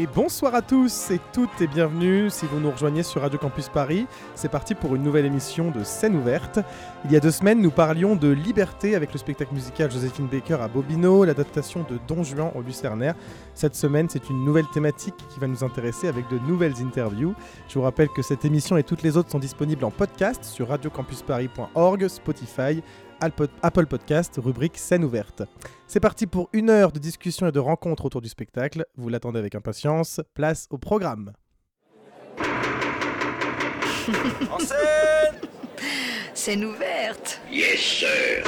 Et bonsoir à tous et toutes et bienvenue si vous nous rejoignez sur Radio Campus Paris. C'est parti pour une nouvelle émission de Scène ouverte. Il y a deux semaines, nous parlions de liberté avec le spectacle musical Joséphine Baker à Bobino, l'adaptation de Don Juan au Lucernaire. Cette semaine, c'est une nouvelle thématique qui va nous intéresser avec de nouvelles interviews. Je vous rappelle que cette émission et toutes les autres sont disponibles en podcast sur radiocampusparis.org, Spotify, Apple Podcast, rubrique scène ouverte. C'est parti pour une heure de discussion et de rencontres autour du spectacle. Vous l'attendez avec impatience. Place au programme. En scène Scène ouverte. Yes, sir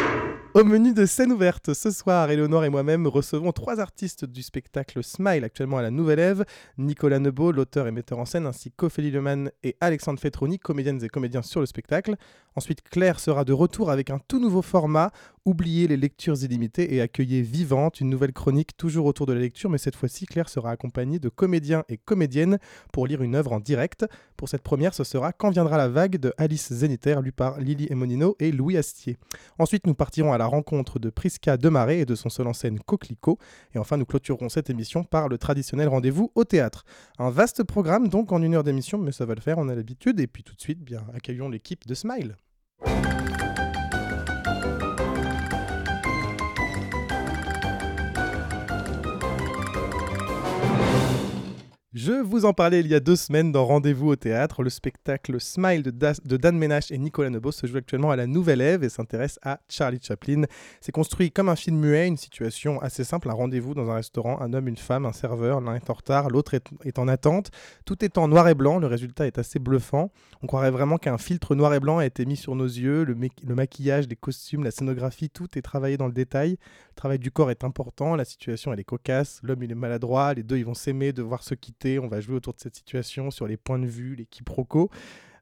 Au menu de scène ouverte, ce soir, Eleonore et moi-même recevons trois artistes du spectacle Smile, actuellement à la Nouvelle Ève, Nicolas Nebo, l'auteur et metteur en scène, ainsi qu'Ophélie Leman et Alexandre Fetroni, comédiennes et comédiens sur le spectacle. Ensuite, Claire sera de retour avec un tout nouveau format, oubliez les lectures illimitées et accueillez Vivante, une nouvelle chronique toujours autour de la lecture, mais cette fois-ci, Claire sera accompagnée de comédiens et comédiennes pour lire une œuvre en direct. Pour cette première, ce sera Quand viendra la vague de Alice Zénitaire, lu par Lily Emonino et Louis Astier. Ensuite, nous partirons à la rencontre de Prisca Demaré et de son seul en scène Coquelicot. Et enfin, nous clôturerons cette émission par le traditionnel rendez-vous au théâtre. Un vaste programme donc en une heure d'émission, mais ça va le faire, on a l'habitude. Et puis tout de suite, bien, accueillons l'équipe de Smile. Je vous en parlais il y a deux semaines dans Rendez-vous au théâtre. Le spectacle Smile de, Dan Ménage et Nicolas Nebo se joue actuellement à la Nouvelle Ève et s'intéresse à Charlie Chaplin. C'est construit comme un film muet, une situation assez simple, un rendez-vous dans un restaurant, un homme, une femme, un serveur, l'un est en retard, l'autre est, en attente. Tout est en noir et blanc, le résultat est assez bluffant. On croirait vraiment qu'un filtre noir et blanc a été mis sur nos yeux, le maquillage, les costumes, la scénographie, tout est travaillé dans le détail. Le travail du corps est important, la situation elle est cocasse, l'homme il est maladroit, les deux ils vont s'aimer, devoir se quitter, on va jouer autour de cette situation sur les points de vue, les quiproquos.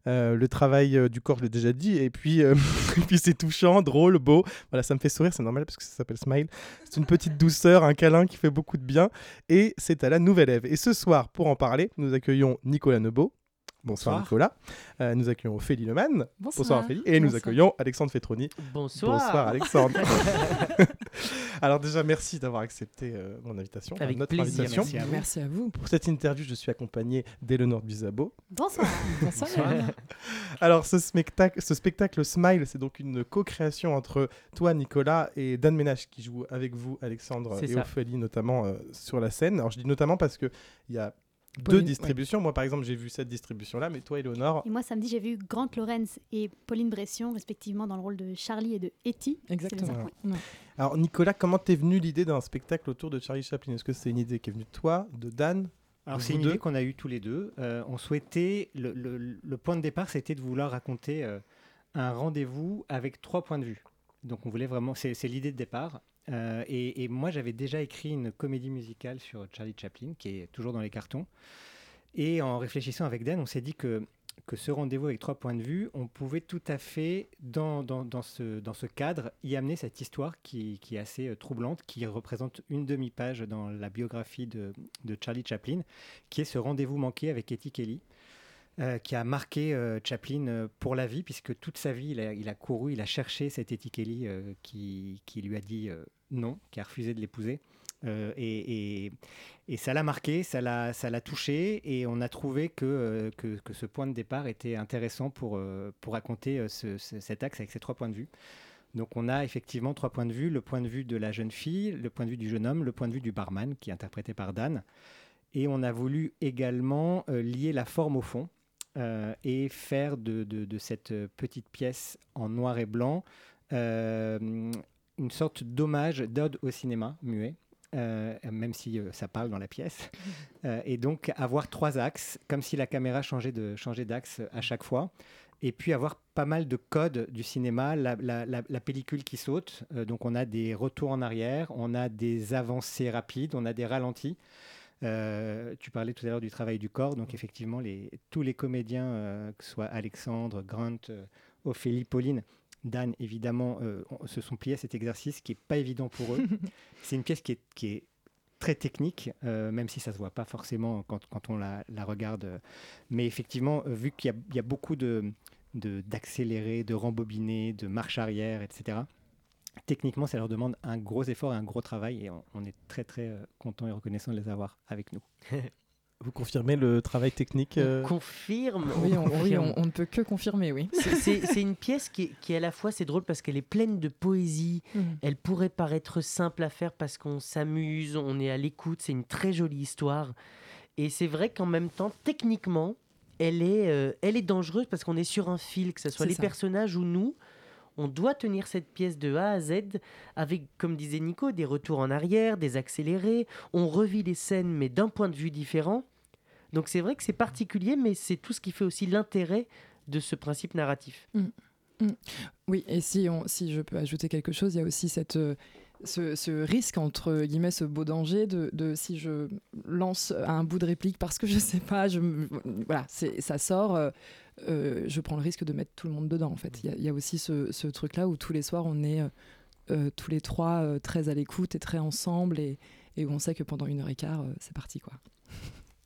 Euh, le travail euh, du corps, je l'ai déjà dit, et puis, euh, puis c'est touchant, drôle, beau. Voilà, ça me fait sourire, c'est normal parce que ça s'appelle Smile. C'est une petite douceur, un câlin qui fait beaucoup de bien, et c'est à la Nouvelle Ève. Et ce soir, pour en parler, nous accueillons Nicolas Nebo. Bonsoir, Bonsoir. Nicolas. Euh, nous accueillons Ophélie Leman. Bonsoir Ophélie. Et nous Bonsoir. accueillons Alexandre Fetroni. Bonsoir. Bonsoir Alexandre. Alors déjà merci d'avoir accepté euh, mon invitation, Avec notre plaisir, invitation. merci à vous. Merci à vous. Pour cette interview, je suis accompagné d'Eléonore Bizabo. Bonsoir. Bonsoir. Alors ce spectacle, ce spectacle Smile, c'est donc une co-création entre toi Nicolas et Dan Ménage qui joue avec vous Alexandre et ça. Ophélie notamment euh, sur la scène. Alors je dis notamment parce que il y a deux distributions. Moi par exemple j'ai vu cette distribution là, mais toi Eleonore, Et moi, samedi, j'ai vu Grant Lorenz et Pauline Bression, respectivement dans le rôle de Charlie et de Etty. Exactement. Ouais. Alors Nicolas, comment t'es venu l'idée d'un spectacle autour de Charlie Chaplin? Est-ce que c'est une idée qui est venue de toi, de Dan Alors c'est une deux? idée qu'on a eue tous les deux. Euh, on souhaitait, le, le- le point de départ, c'était de vouloir raconter euh, un rendez-vous avec trois points de vue. Donc on voulait vraiment, c'est l'idée de départ. Euh, et, moi j'avais déjà écrit une comédie musicale sur Charlie Chaplin, qui est toujours dans les cartons. Et en réfléchissant avec Dan, on s'est dit que, que ce rendez-vous avec trois points de vue, on pouvait tout à fait, dans, dans, dans ce, dans ce cadre, y amener cette histoire qui, qui est assez euh, troublante, qui représente une demi-page dans la biographie de, de Charlie Chaplin, qui est ce rendez-vous manqué avec Etty Kelly. Euh, qui a marqué euh, Chaplin euh, pour la vie, puisque toute sa vie, il a, couru, il a cherché cette Etty Kelly qui, qui lui a dit non, qui a refusé de l'épouser. Et, et- ça l'a marqué, ça l'a, touché, et on a trouvé que, que, que ce point de départ était intéressant pour, pour raconter ce- ce- cet axe avec ces trois points de vue. Donc on a effectivement trois points de vue, le point de vue de la jeune fille, le point de vue du jeune homme, le point de vue du barman, qui est interprété par Dan. Et on a voulu également lier la forme au fond euh, et faire de, de- de cette petite pièce en noir et blanc euh, une sorte d'hommage, d'ode au cinéma muet. euh, même si euh, ça parle dans la pièce. Euh, et donc avoir trois axes, comme si la caméra changeait de changeait d'axe à chaque fois. Et puis avoir pas mal de codes du cinéma, la, la- la- la pellicule qui saute. Donc on a des retours en arrière, on a des avancées rapides, on a des ralentis. Euh, tu parlais tout à l'heure du travail du corps, donc effectivement, les, tous les comédiens, euh, que ce soit Alexandre, Grant, euh, Ophélie, Pauline, Dan, évidemment, se sont pliés à cet exercice qui n'est pas évident pour eux. C'est une pièce qui est, qui est très technique, même si ça ne se voit pas forcément quand, quand on la, la regarde. Mais effectivement, vu qu'il y a- il y, a beaucoup de de- d'accélérer, de, rembobiner, de marche arrière, etc. Techniquement, ça leur demande un gros effort et un gros travail et on, on est très très euh, content et reconnaissant de les avoir avec nous. Vous confirmez le travail technique euh, On confirme. Oui, on, oui, confirme. on- on ne peut que confirmer, oui. C'est- une pièce qui est, qui à la fois, c'est drôle parce qu'elle est pleine de poésie. Mhm. Elle pourrait paraître simple à faire parce qu'on s'amuse, on est à l'écoute. C'est une très jolie histoire. Et c'est vrai qu'en même temps, techniquement, elle est, euh, elle est dangereuse parce qu'on est sur un fil, que ce soit les ça. personnages ou nous. On doit tenir cette pièce de A à Z avec, comme disait Nico, des retours en arrière, des accélérés. On revit les scènes, mais d'un point de vue différent. Donc c'est vrai que c'est particulier, mais c'est tout ce qui fait aussi l'intérêt de ce principe narratif. Oui, et si, on, si je peux ajouter quelque chose, il y a aussi cette, euh, ce, risque, entre guillemets, ce beau danger de, de si je lance un bout de réplique parce que je sais pas, je, voilà, ça sort, euh, euh, je prends le risque de mettre tout le monde dedans, en fait. Il y a- il y, a aussi ce, ce truc-là où tous les soirs, on est euh, euh, tous les trois très à l'écoute et très ensemble et, et où on sait que pendant une heure et quart, c'est parti, quoi.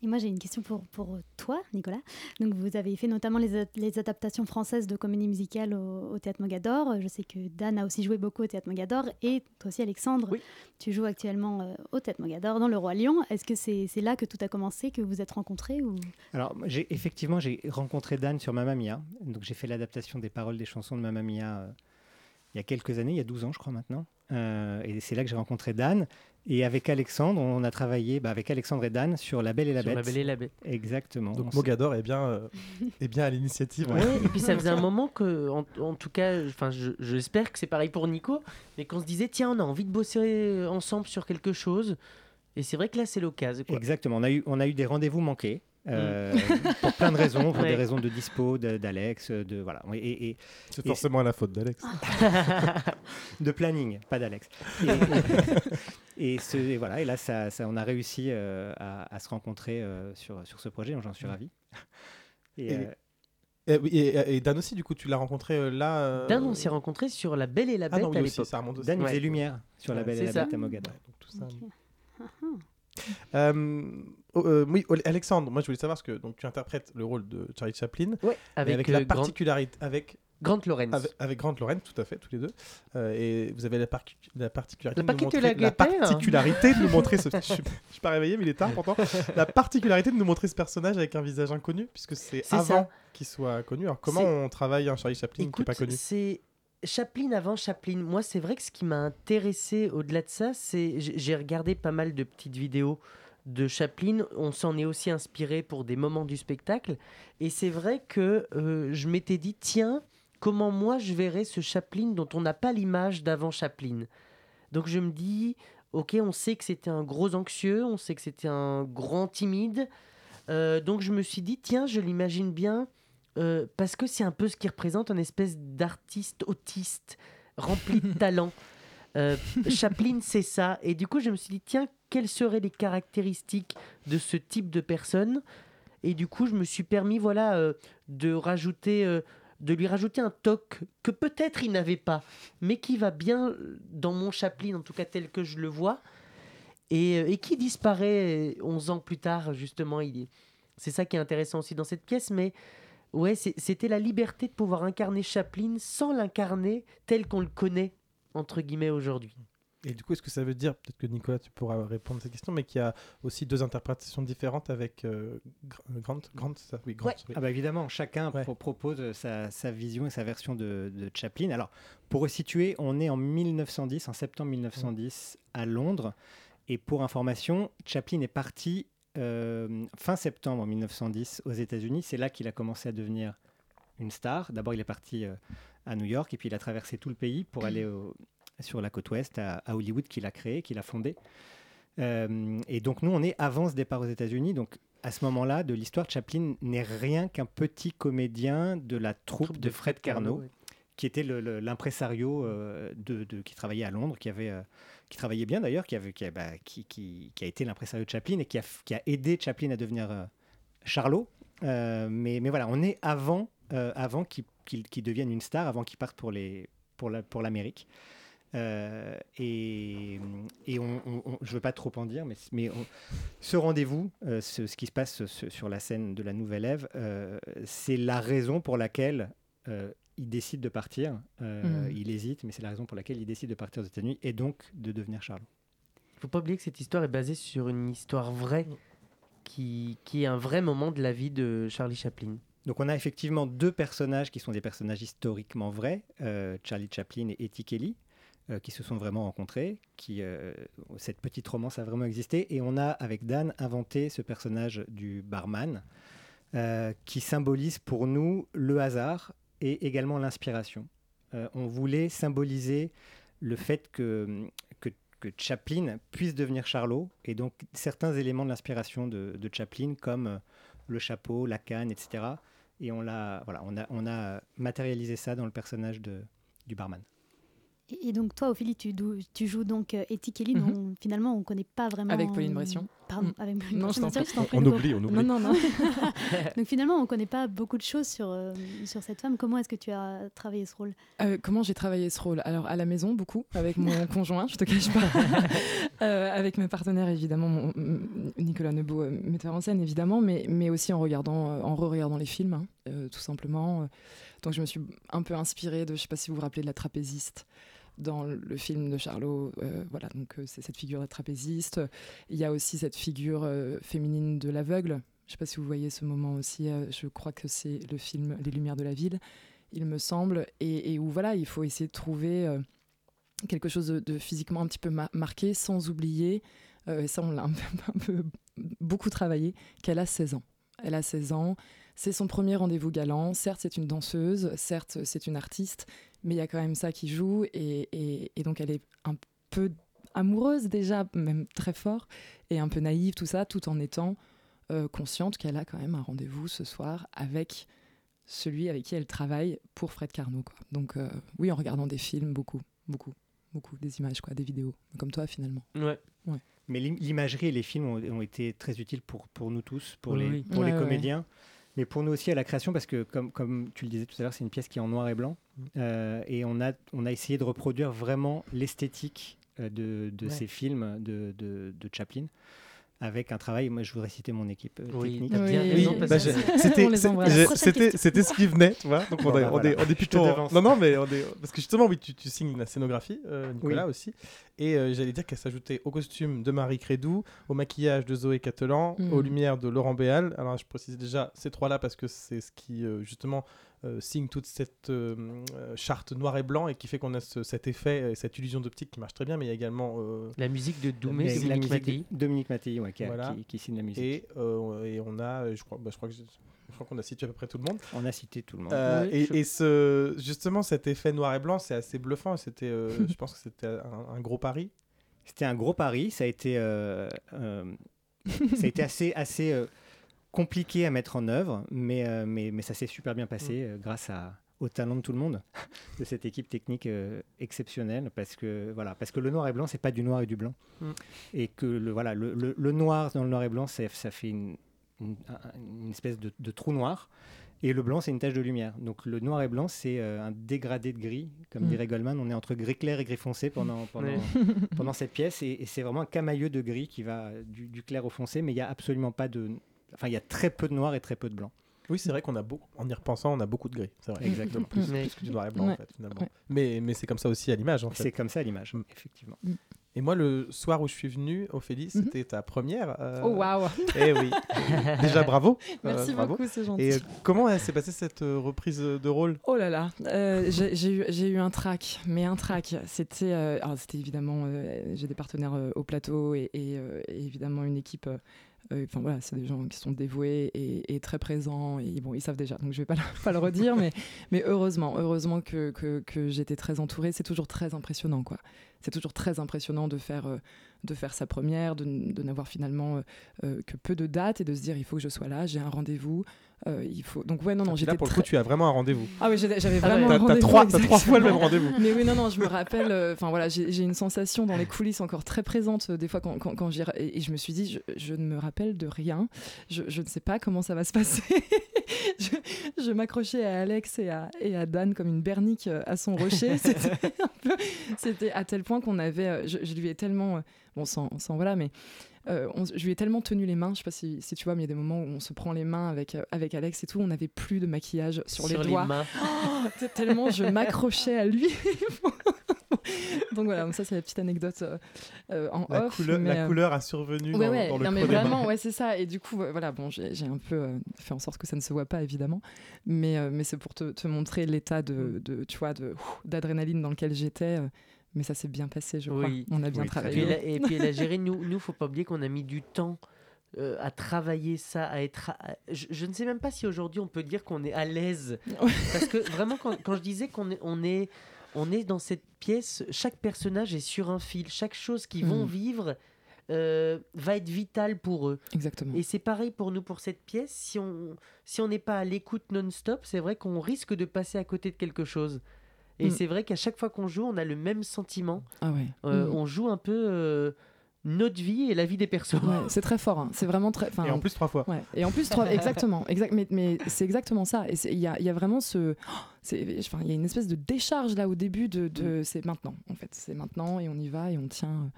Et moi, j'ai une question pour, pour toi, Nicolas. Donc, vous avez fait notamment les, adaptations françaises de comédies musicales au, au Théâtre Mogador. Je sais que Dan a aussi joué beaucoup au Théâtre Mogador. Et toi aussi, Alexandre, Oui. tu joues actuellement euh, au Théâtre Mogador, dans Le Roi Lion. Est-ce que c'est là que tout a commencé, que vous êtes rencontrés ou... Alors, effectivement, j'ai rencontré Dan sur Mamma Mia. Donc, j'ai fait l'adaptation des paroles des chansons de Mamma Mia euh, il y a quelques années, il y a 12 ans, je crois maintenant. Euh, et c'est là que j'ai rencontré Dan. Et avec Alexandre, on a travaillé bah, avec Alexandre et Dan sur La Belle et la Sur Bête. La Belle et la Bête. Exactement. On Donc Mogador est bien, euh, est bien à l'initiative. Ouais, et puis ça faisait un moment que, en, en tout cas, enfin, je- j'espère que c'est pareil pour Nico, mais qu'on se disait, tiens, on a envie de bosser ensemble sur quelque chose. Et c'est vrai que là, c'est l'occasion. Exactement. On a eu, on a eu des rendez-vous manqués. euh, pour plein de raisons, pour Ouais. des raisons de dispo, d'Alex, de voilà, et, et- C'est Et forcément la faute d'Alex. de planning, pas d'Alex. Et, et- et ce- et voilà, et là, ça, ça- on a réussi euh, à, à se rencontrer euh, sur, sur ce projet, donc j'en suis ravi. Et, Et- euh, Et, oui, et- et Dan aussi, du coup, tu l'as rencontré euh, là. euh, Dan, on s'est rencontrés sur La Belle et la Ah Bête non, oui, à aussi, l'époque. ça remonte aussi. Dan Ouais. faisait lumière sur La Ouais, Belle et la ça. Bête à Mogador. Ouais, donc tout ça. Ok. Euh, oh, euh, oui, Ole- Alexandre, moi je voulais savoir ce que donc tu interprètes le rôle de Charlie Chaplin Ouais, avec, avec, la particularité avec, Grant Lawrence. avec avec Grant Lawrence tout à fait tous les deux Euh, et vous avez la, par- la particularité La de nous montrer la hein. particularité de nous montrer ce je, suis- je suis pas réveillé mais il est tard pourtant la particularité de nous montrer ce personnage avec un visage inconnu puisque c'est avant qu'il soit connu alors comment on travaille un Charlie Chaplin qui n'est pas connu c'est Chaplin avant Chaplin. Moi, c'est vrai que ce qui m'a intéressé au-delà de ça, c'est j'ai j'ai regardé pas mal de petites vidéos de Chaplin. On s'en est aussi inspiré pour des moments du spectacle. Et c'est vrai que euh, je m'étais dit, tiens, comment moi je verrais ce Chaplin dont on n'a pas l'image d'avant Chaplin. Donc je me dis, ok, on sait que c'était un gros anxieux, on sait que c'était un grand timide. Euh, donc je me suis dit, tiens, je l'imagine bien euh, parce que c'est un peu ce qui représente un espèce d'artiste autiste rempli de talent. Euh, Chaplin, c'est ça. Et du coup, je me suis dit, tiens, quelles seraient les caractéristiques de ce type de personne? Et du coup, je me suis permis, voilà, de rajouter, de lui rajouter un toc que peut-être il n'avait pas, mais qui va bien dans mon Chaplin, en tout cas tel que je le vois, et, euh, qui disparaît euh, 11 ans plus tard, justement. C'est ça qui est intéressant aussi dans cette pièce, mais ouais, c'était la liberté de pouvoir incarner Chaplin sans l'incarner tel qu'on le connaît, entre guillemets, aujourd'hui. Et du coup est-ce que ça veut dire peut-être que Nicolas tu pourras répondre à cette question mais qu'il y a aussi deux interprétations différentes avec euh, Gr- Grant Grant c'est ça? Oui Grant Ouais. oui. Ah bah évidemment, chacun Ouais. pro- propose sa, sa vision et sa version de, de Chaplin. Alors, pour resituer, on est en 1910, en septembre 1910, à Londres. Et pour information, Chaplin est parti euh, fin septembre 1910 aux États-Unis. C'est là qu'il a commencé à devenir une star. D'abord, il est parti euh, à New York et puis il a traversé tout le pays pour aller au- sur la côte ouest à, à Hollywood qu'il a créé, qu'il a fondé. Euh, et donc nous, on est avant ce départ aux États-Unis. Donc à ce moment-là de l'histoire, Chaplin n'est rien qu'un petit comédien de la troupe, de Fred Carnot, qui était l'impresario euh, de, de- qui travaillait à Londres, qui avait, euh, qui travaillait bien d'ailleurs, qui avait, qui, a, bah, qui, qui- qui a été l'impresario de Chaplin et qui a, f- qui a aidé Chaplin à devenir Charlot. Mais, mais voilà, on est avant, avant qu'il devienne une star, avant qu'il parte pour les, pour la, pour l'Amérique. Euh, et et on, on- on- je ne veux pas trop en dire, mais, ce rendez-vous, euh, ce, ce qui se passe ce- sur la scène de la Nouvelle Ève, euh, c'est la raison pour laquelle il décide de partir. Mhm. Il hésite, mais c'est la raison pour laquelle il décide de partir aux États-Unis et donc de devenir Charlot. Il faut pas oublier que cette histoire est basée sur une histoire vraie qui, qui est un vrai moment de la vie de Charlie Chaplin. Donc on a effectivement deux personnages qui sont des personnages historiquement vrais, Charlie Chaplin et Etty Kelly, euh, qui se sont vraiment rencontrés, qui euh, cette petite romance a vraiment existé, et on a avec Dan inventé ce personnage du barman, euh, qui symbolise pour nous le hasard et également l'inspiration. On voulait symboliser le fait que, Chaplin puisse devenir Charlot, et donc certains éléments de l'inspiration de, Chaplin, comme le chapeau, la canne, etc. Et on, l'a, voilà, on, a, a matérialisé ça dans le personnage du barman. Et, et donc toi, Ophélie, tu, joues donc euh, Etty Kelly, Mhm. dont finalement on ne connaît pas vraiment. Avec Pauline Bression. Pardon, Mm. avec Pauline Non, Bression, je je On Nico. oublie, on oublie. Non, non, non. donc finalement, on ne connaît pas beaucoup de choses sur, euh, sur cette femme. Comment est-ce que tu as travaillé ce rôle? Euh, comment j'ai travaillé ce rôle? Alors à la maison beaucoup avec mon conjoint, je te cache pas, Euh, avec mes partenaires évidemment, mon- Nicolas Nebeau, euh, metteur en scène évidemment, mais, mais aussi en regardant, euh, en re-regardant les films, hein, euh, tout simplement. Donc je me suis un peu inspirée de, je sais pas si vous vous rappelez de la trapéziste dans le film de Charlot, euh, voilà, donc euh, c'est cette figure de trapéziste. Il y a aussi cette figure euh, féminine de l'aveugle. Je sais pas si vous voyez ce moment aussi. je crois que c'est le film Les Lumières de la ville il me semble, et, où voilà, il faut essayer de trouver quelque chose de, physiquement un petit peu ma- marqué, sans oublier, et ça on l'a un un peu beaucoup travaillé, qu'elle a 16 ans. Elle a 16 ans, c'est son premier rendez-vous galant, certes c'est une danseuse, certes c'est une artiste, mais il y a quand même ça qui joue, et, et- et donc elle est un peu amoureuse déjà, même très fort, et un peu naïve, tout ça, tout en étant euh, consciente qu'elle a quand même un rendez-vous ce soir avec celui avec qui elle travaille pour Fred Carnot. Quoi. Donc euh, oui, en regardant des films, beaucoup, beaucoup, beaucoup, des images, quoi, des vidéos, comme toi finalement. Ouais. Mais l'im- l'imagerie et les films ont, ont été très utiles pour, pour nous tous, pour Oui, les, oui. pour Ouais, les ouais, ouais. Mais pour nous aussi à la création, parce que comme, comme tu le disais tout à l'heure, c'est une pièce qui est en noir et blanc, euh, et on a, on a essayé de reproduire vraiment l'esthétique euh, de, de Ouais. ces films de, de, de Chaplin, avec un travail, moi je voudrais citer mon équipe euh, Oui, technique. Oui, oui. Bah, C'était ce qui venait, tu vois. Donc on, Bon, est, bah, on, voilà. est, on est plutôt. Non, non, mais on est parce que justement, oui, tu, tu signes la scénographie, euh, Nicolas aussi, et euh, j'allais dire qu'elle s'ajoutait au costume de Marie Crédou, au maquillage de Zoé Catelan, Mm. aux lumières de Laurent Béal. Alors je précise déjà ces trois-là parce que c'est ce qui euh, justement signe toute cette euh, euh, charte noir et blanc et qui fait qu'on a ce- cet effet et cette illusion d'optique qui marche très bien, mais il y a également euh, La musique de Doumé, Mais la Dominique musique Mattei. de Dominique Mattei, ouais, qui, a- Voilà. qui- qui signe la musique. et, euh, et on a, euh, je crois, bah, je crois que je crois qu'on a situé à peu près tout le monde. On a cité tout le monde. Euh, Oui, et je- et ce, justement, cet effet noir et blanc, c'est assez bluffant. C'était, euh, je pense que c'était un, un gros pari. C'était un gros pari. Ça a été, euh, euh, ça a été assez, assez euh, compliqué à mettre en œuvre, mais, euh, mais, mais ça s'est super bien passé euh, grâce à, au talent de tout le monde, de cette équipe technique euh, exceptionnelle, parce que, voilà, parce que le noir et blanc, c'est pas du noir et du blanc. Mm. Et que le, voilà, le, le- le noir dans le noir et blanc, ça fait une, une, un- une espèce de, de trou noir. Et le blanc, c'est une tache de lumière. Donc le noir et blanc, c'est euh, un dégradé de gris. Comme Mm. dirait Goldman, on est entre gris clair et gris foncé pendant, pendant, cette pièce. Et, et c'est vraiment un camailleux de gris qui va du, du clair au foncé, mais il n'y a absolument pas de... Enfin, il y a très peu de noir et très peu de blanc. Oui, c'est vrai qu'on a beaucoup, en y repensant, on a beaucoup de gris. C'est vrai. Exactement. Plus, que du noir et blanc, en fait, finalement. Ouais. Mais, mais c'est comme ça aussi à l'image, en fait. C'est comme ça à l'image, Mm. effectivement. Et moi, le soir où je suis venu, Ophélie, c'était ta première. euh, Oh waouh Eh oui. Déjà, bravo. Merci Euh, bravo. beaucoup, c'est gentil. Et euh, comment euh, s'est passée cette euh, reprise de rôle? Oh là là, euh, j'ai eu, j'ai eu un trac, mais un trac. C'était, euh, alors c'était évidemment, euh, j'ai des partenaires euh, au plateau et, et, euh, et évidemment une équipe. Euh, Enfin voilà, c'est des gens qui sont dévoués et, très présents. Et bon, ils savent déjà, donc je vais pas pas le redire, mais, heureusement, heureusement que, que, que j'étais très entourée. C'est toujours très impressionnant, quoi. c'est toujours très impressionnant de faire, euh, de faire sa première, de, n'avoir finalement euh, euh, que peu de dates et de se dire il faut que je sois là, j'ai un rendez-vous. euh, il faut... Donc ouais, non, non, Puis j'étais Là, pour le coup, tu as vraiment un rendez-vous. ah oui, j'avais Ah ouais. vraiment T'as- un t'as rendez-vous. trois- t'as trois fois le même rendez-vous. Mais oui, non, non, je me rappelle. euh, Enfin voilà, j'ai j'ai une sensation dans les coulisses encore très présente euh, des fois quand, quand, quand et, et je me suis dit, je, je ne me rappelle de rien. Je, je ne sais pas comment ça va se passer. je je m'accrochais à Alex et à, et à Dan comme une bernique à son rocher. C'était un peu- C'était à tel point qu'on avait. Je, je lui ai tellement. Bon, sans, sans voilà, mais. euh, on- je lui ai tellement tenu les mains, je sais pas si, si tu vois, mais il y a des moments où on se prend les mains avec, euh, avec Alex et tout, on n'avait plus de maquillage sur, les doigts. mains. Oh, tellement je m'accrochais à lui. donc voilà, donc ça c'est la petite anecdote euh, en La, off. couleur, mais, la euh, couleur a survenu Ouais, dans, ouais, dans le non, mais vraiment, ouais, c'est ça. Et du coup, voilà, bon, j'ai j'ai un peu euh, fait en sorte que ça ne se voit pas, évidemment. Mais, euh, mais c'est pour te, te montrer l'état Mm. de, de, tu vois, de d'adrénaline dans lequel j'étais. Mais ça s'est bien passé, je crois. Oui. On a bien Oui, travaillé. et puis elle a géré, nous, nous, faut pas oublier qu'on a mis du temps euh, à travailler ça, à être. à- Je, je ne sais même pas si aujourd'hui on peut dire qu'on est à l'aise. Parce que vraiment, quand, quand je disais qu'on est, on est, on est dans cette pièce, chaque personnage est sur un fil. Chaque chose qu'ils vont Mm. vivre euh, va être vitale pour eux. Exactement. Et c'est pareil pour nous, pour cette pièce. Si on si on n'est pas à l'écoute non-stop, c'est vrai qu'on risque de passer à côté de quelque chose. Et Mm. c'est vrai qu'à chaque fois qu'on joue, on a le même sentiment. Ah ouais. Euh, Mm. On joue un peu euh, notre vie et la vie des persos. Ouais, c'est très fort. hein. C'est vraiment très. Et en plus, trois fois. Ouais. Et en plus, trois, exactement, exact, mais, mais c'est exactement ça. Et il y a, il y a vraiment ce, oh, il y a une espèce de décharge là au début de, de c'est maintenant en fait, c'est maintenant et on y va et on tient,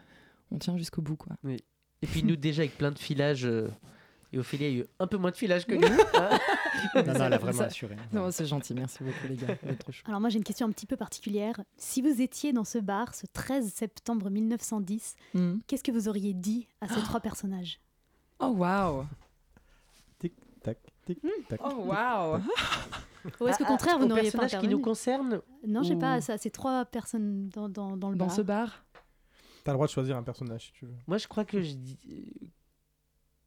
on tient jusqu'au bout quoi. Et puis nous, déjà, avec plein de filages, euh, et Ophélie a eu un peu moins de filage que nous. Non, non, elle a vraiment ça- assuré. Non, c'est gentil, merci beaucoup les gars, vous trop. Alors moi j'ai une question un petit peu particulière. Si vous étiez dans ce bar ce 13 septembre 1910, Mm. qu'est-ce que vous auriez dit à ces trois personnages? Oh waouh, Tic, tac, tic, tac. oh waouh. Ou est-ce qu'au Ah, contraire ah, vous aux n'auriez pas personnages qui nous concernent Non, je sais pas, ou- ça, c'est trois personnes dans, dans, dans le Dans bar. ce bar, T'as le droit de choisir un personnage si tu veux. Moi, je crois que je,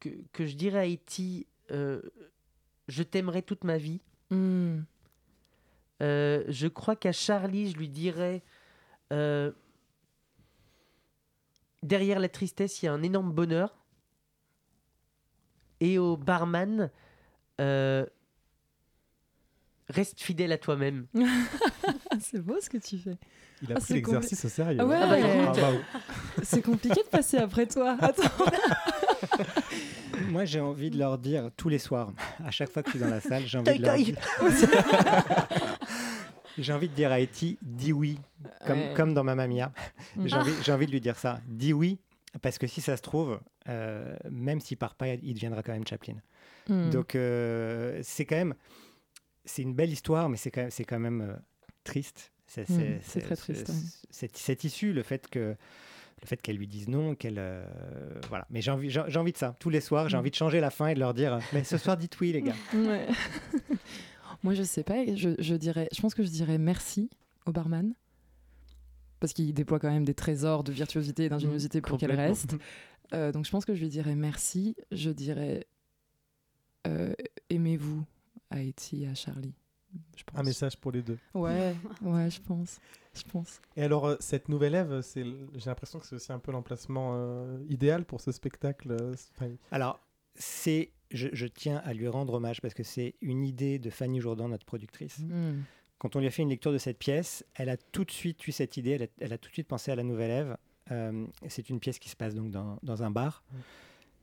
que, que je dirais à Haïti euh, Je t'aimerai toute ma vie. Mm. Euh, je crois qu'à Charlie, je lui dirais euh, Derrière la tristesse, il y a un énorme bonheur. Et au barman, euh, reste fidèle à toi-même. c'est beau ce que tu fais. Il a Ah, pris l'exercice au sérieux. Ah ouais. hein. Ah bah, Ah. C'est compliqué de passer après toi. Attends. Moi, j'ai envie de leur dire tous les soirs, à chaque fois que je suis dans la salle, j'ai envie de leur dire. J'ai envie de dire à Eti, dis oui, comme, Ouais. comme dans Mamma Mia. Mm. J'ai envie, j'ai envie de lui dire ça, dis oui, parce que si ça se trouve, euh, même s'il part pas, il deviendra quand même Chaplin. Mm. Donc euh, c'est quand même, c'est une belle histoire, mais c'est quand même, c'est quand même euh, triste. C'est, Mm, c'est très triste, c'est- ouais. Cette, cette issue, le fait que le fait qu'elle lui dise non, qu'elle euh, voilà. Mais j'ai envie, j'ai, envie de ça. Tous les soirs, j'ai Mm. envie de changer la fin et de leur dire, mais ce soir dites oui les gars. Ouais. Moi, je sais pas. Je, je dirais, je pense que je dirais merci au barman. Parce qu'il déploie quand même des trésors de virtuosité et d'ingéniosité pour qu'elle reste. Euh, donc, je pense que je lui dirais merci. Je dirais euh, aimez-vous à et à Charlie. Je pense. Un message pour les deux. Ouais, ouais, je pense. Je pense. Et alors, euh, cette nouvelle Ève, c'est j'ai l'impression que c'est aussi un peu l'emplacement euh, idéal pour ce spectacle. euh, enfin, Alors, c'est, je, je tiens à lui rendre hommage parce que c'est une idée de Fanny Jourdan, notre productrice. Mm. Quand on lui a fait une lecture de cette pièce, elle a tout de suite eu cette idée, elle a, elle a tout de suite pensé à la Nouvelle Ève. Euh, c'est une pièce qui se passe donc dans, dans un bar.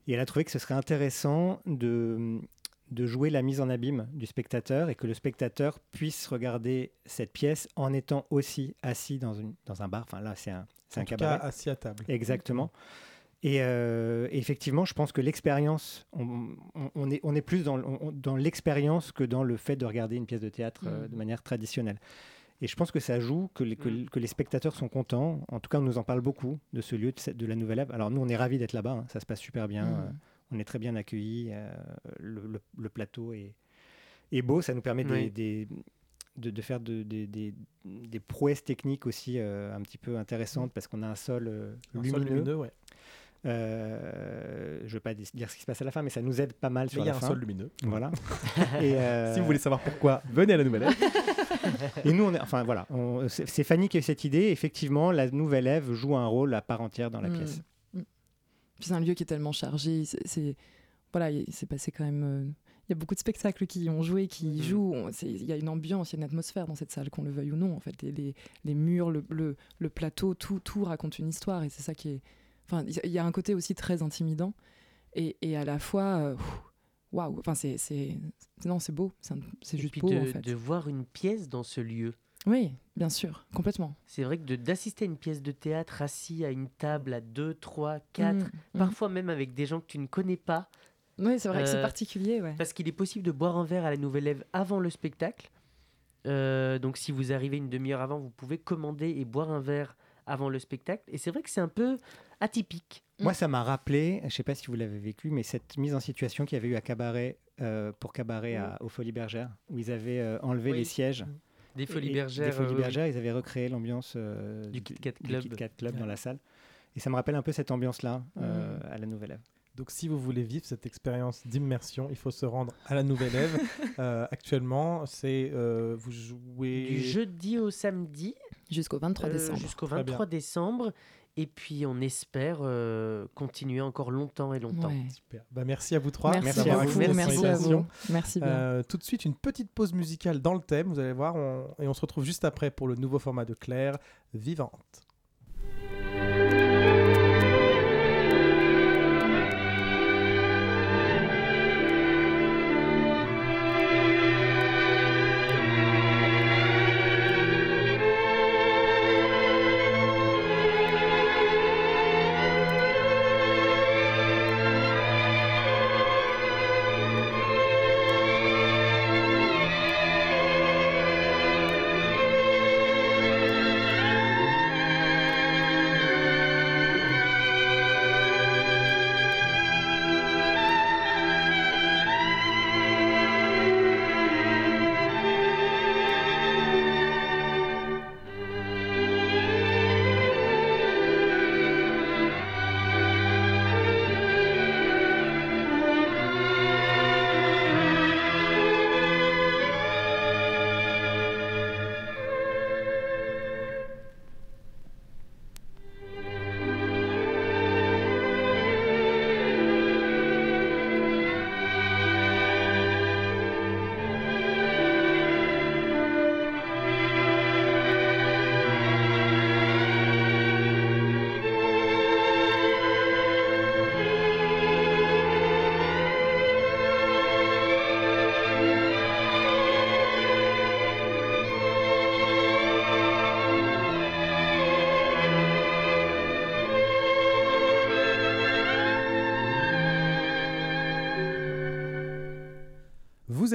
Et elle a trouvé que ce serait intéressant de, de jouer la mise en abîme du spectateur et que le spectateur puisse regarder cette pièce en étant aussi assis dans, une, dans un bar. Enfin là, c'est un, c'est en un tout cabaret. cas, assis à table. Exactement. Et euh, effectivement, je pense que l'expérience, on, est, on est plus dans, on- dans l'expérience que dans le fait de regarder une pièce de théâtre euh, Mm. de manière traditionnelle. Et je pense que ça joue, que les, que, Mm. que les spectateurs sont contents. En tout cas, on nous en parle beaucoup de ce lieu, de, cette- de la Nouvelle Ève. Alors nous, on est ravis d'être là-bas, hein. ça se passe super bien. Mm. On est très bien accueillis. euh, le, le- le plateau est, est beau, ça nous permet des- Oui. des- de, de faire de- des- prouesses techniques aussi euh, un petit peu intéressantes parce qu'on a un sol euh, Un sol lumineux. ouais. Euh, je ne veux pas dire ce qui se passe à la fin, mais ça nous aide pas mal Mais sur il y a la un fin. sol lumineux. Voilà. Et, Si vous voulez savoir pourquoi, venez à la nouvelle Ève. Et nous, on est, enfin voilà, c'est Fanny qui a eu cette idée. Effectivement, la nouvelle Ève joue un rôle à part entière dans la Mm. pièce. Puis c'est un lieu qui est tellement chargé. c'est- voilà, il s'est passé quand même. euh, Il y a beaucoup de spectacles qui ont joué, qui Mm. jouent. Il y a une ambiance, il y a une atmosphère dans cette salle, qu'on le veuille ou non. En fait, les, les, les murs, le, le, le plateau, tout, tout raconte une histoire. Et c'est ça qui est. Enfin, il y a- un côté aussi très intimidant. Et, et à la fois. euh, Waouh! Enfin, c'est. c'est- Non, c'est beau. C'est Et juste puis beau, de, en fait. de voir une pièce dans ce lieu. Oui, bien sûr, complètement. C'est vrai que de- d'assister à une pièce de théâtre assis à une table à 2, 3, 4, Mm, mm. parfois même avec des gens que tu ne connais pas. Oui, c'est vrai que c'est Euh, particulier, ouais. Parce qu'il est possible de boire un verre à la Nouvelle Ève avant le spectacle. Euh, donc si vous arrivez une demi-heure avant, vous pouvez commander et boire un verre avant le spectacle. Et c'est vrai que c'est un peu atypique. Moi, ça m'a rappelé, je ne sais pas si vous l'avez vécu, mais cette mise en situation qu'il y avait eu à Cabaret, euh, pour Cabaret à, aux Folies Bergères, où ils avaient euh, enlevé Oui. les sièges. Des Folies Bergères, Des Folies euh, oui, Bergères, ils avaient recréé l'ambiance euh, Du Kit Kat Club. Kit Kat Club dans la salle. Et ça me rappelle un peu cette ambiance-là euh, à la Nouvelle Ève. Donc, si vous voulez vivre cette expérience d'immersion, il faut se rendre à la Nouvelle Ève. Euh, actuellement, c'est euh, vous jouez Du jeudi au samedi. Jusqu'au 23 euh, décembre. Jusqu'au Très bien. 23 décembre. Et puis on espère euh, continuer encore longtemps et longtemps. Ouais. Super. Bah, merci à vous trois. Merci, d'avoir beaucoup, accepté merci, cette à vous. Merci bien. Euh, tout de suite, une petite pause musicale dans le thème, vous allez voir, on- et on se retrouve juste après pour le nouveau format de Claire, Vivante.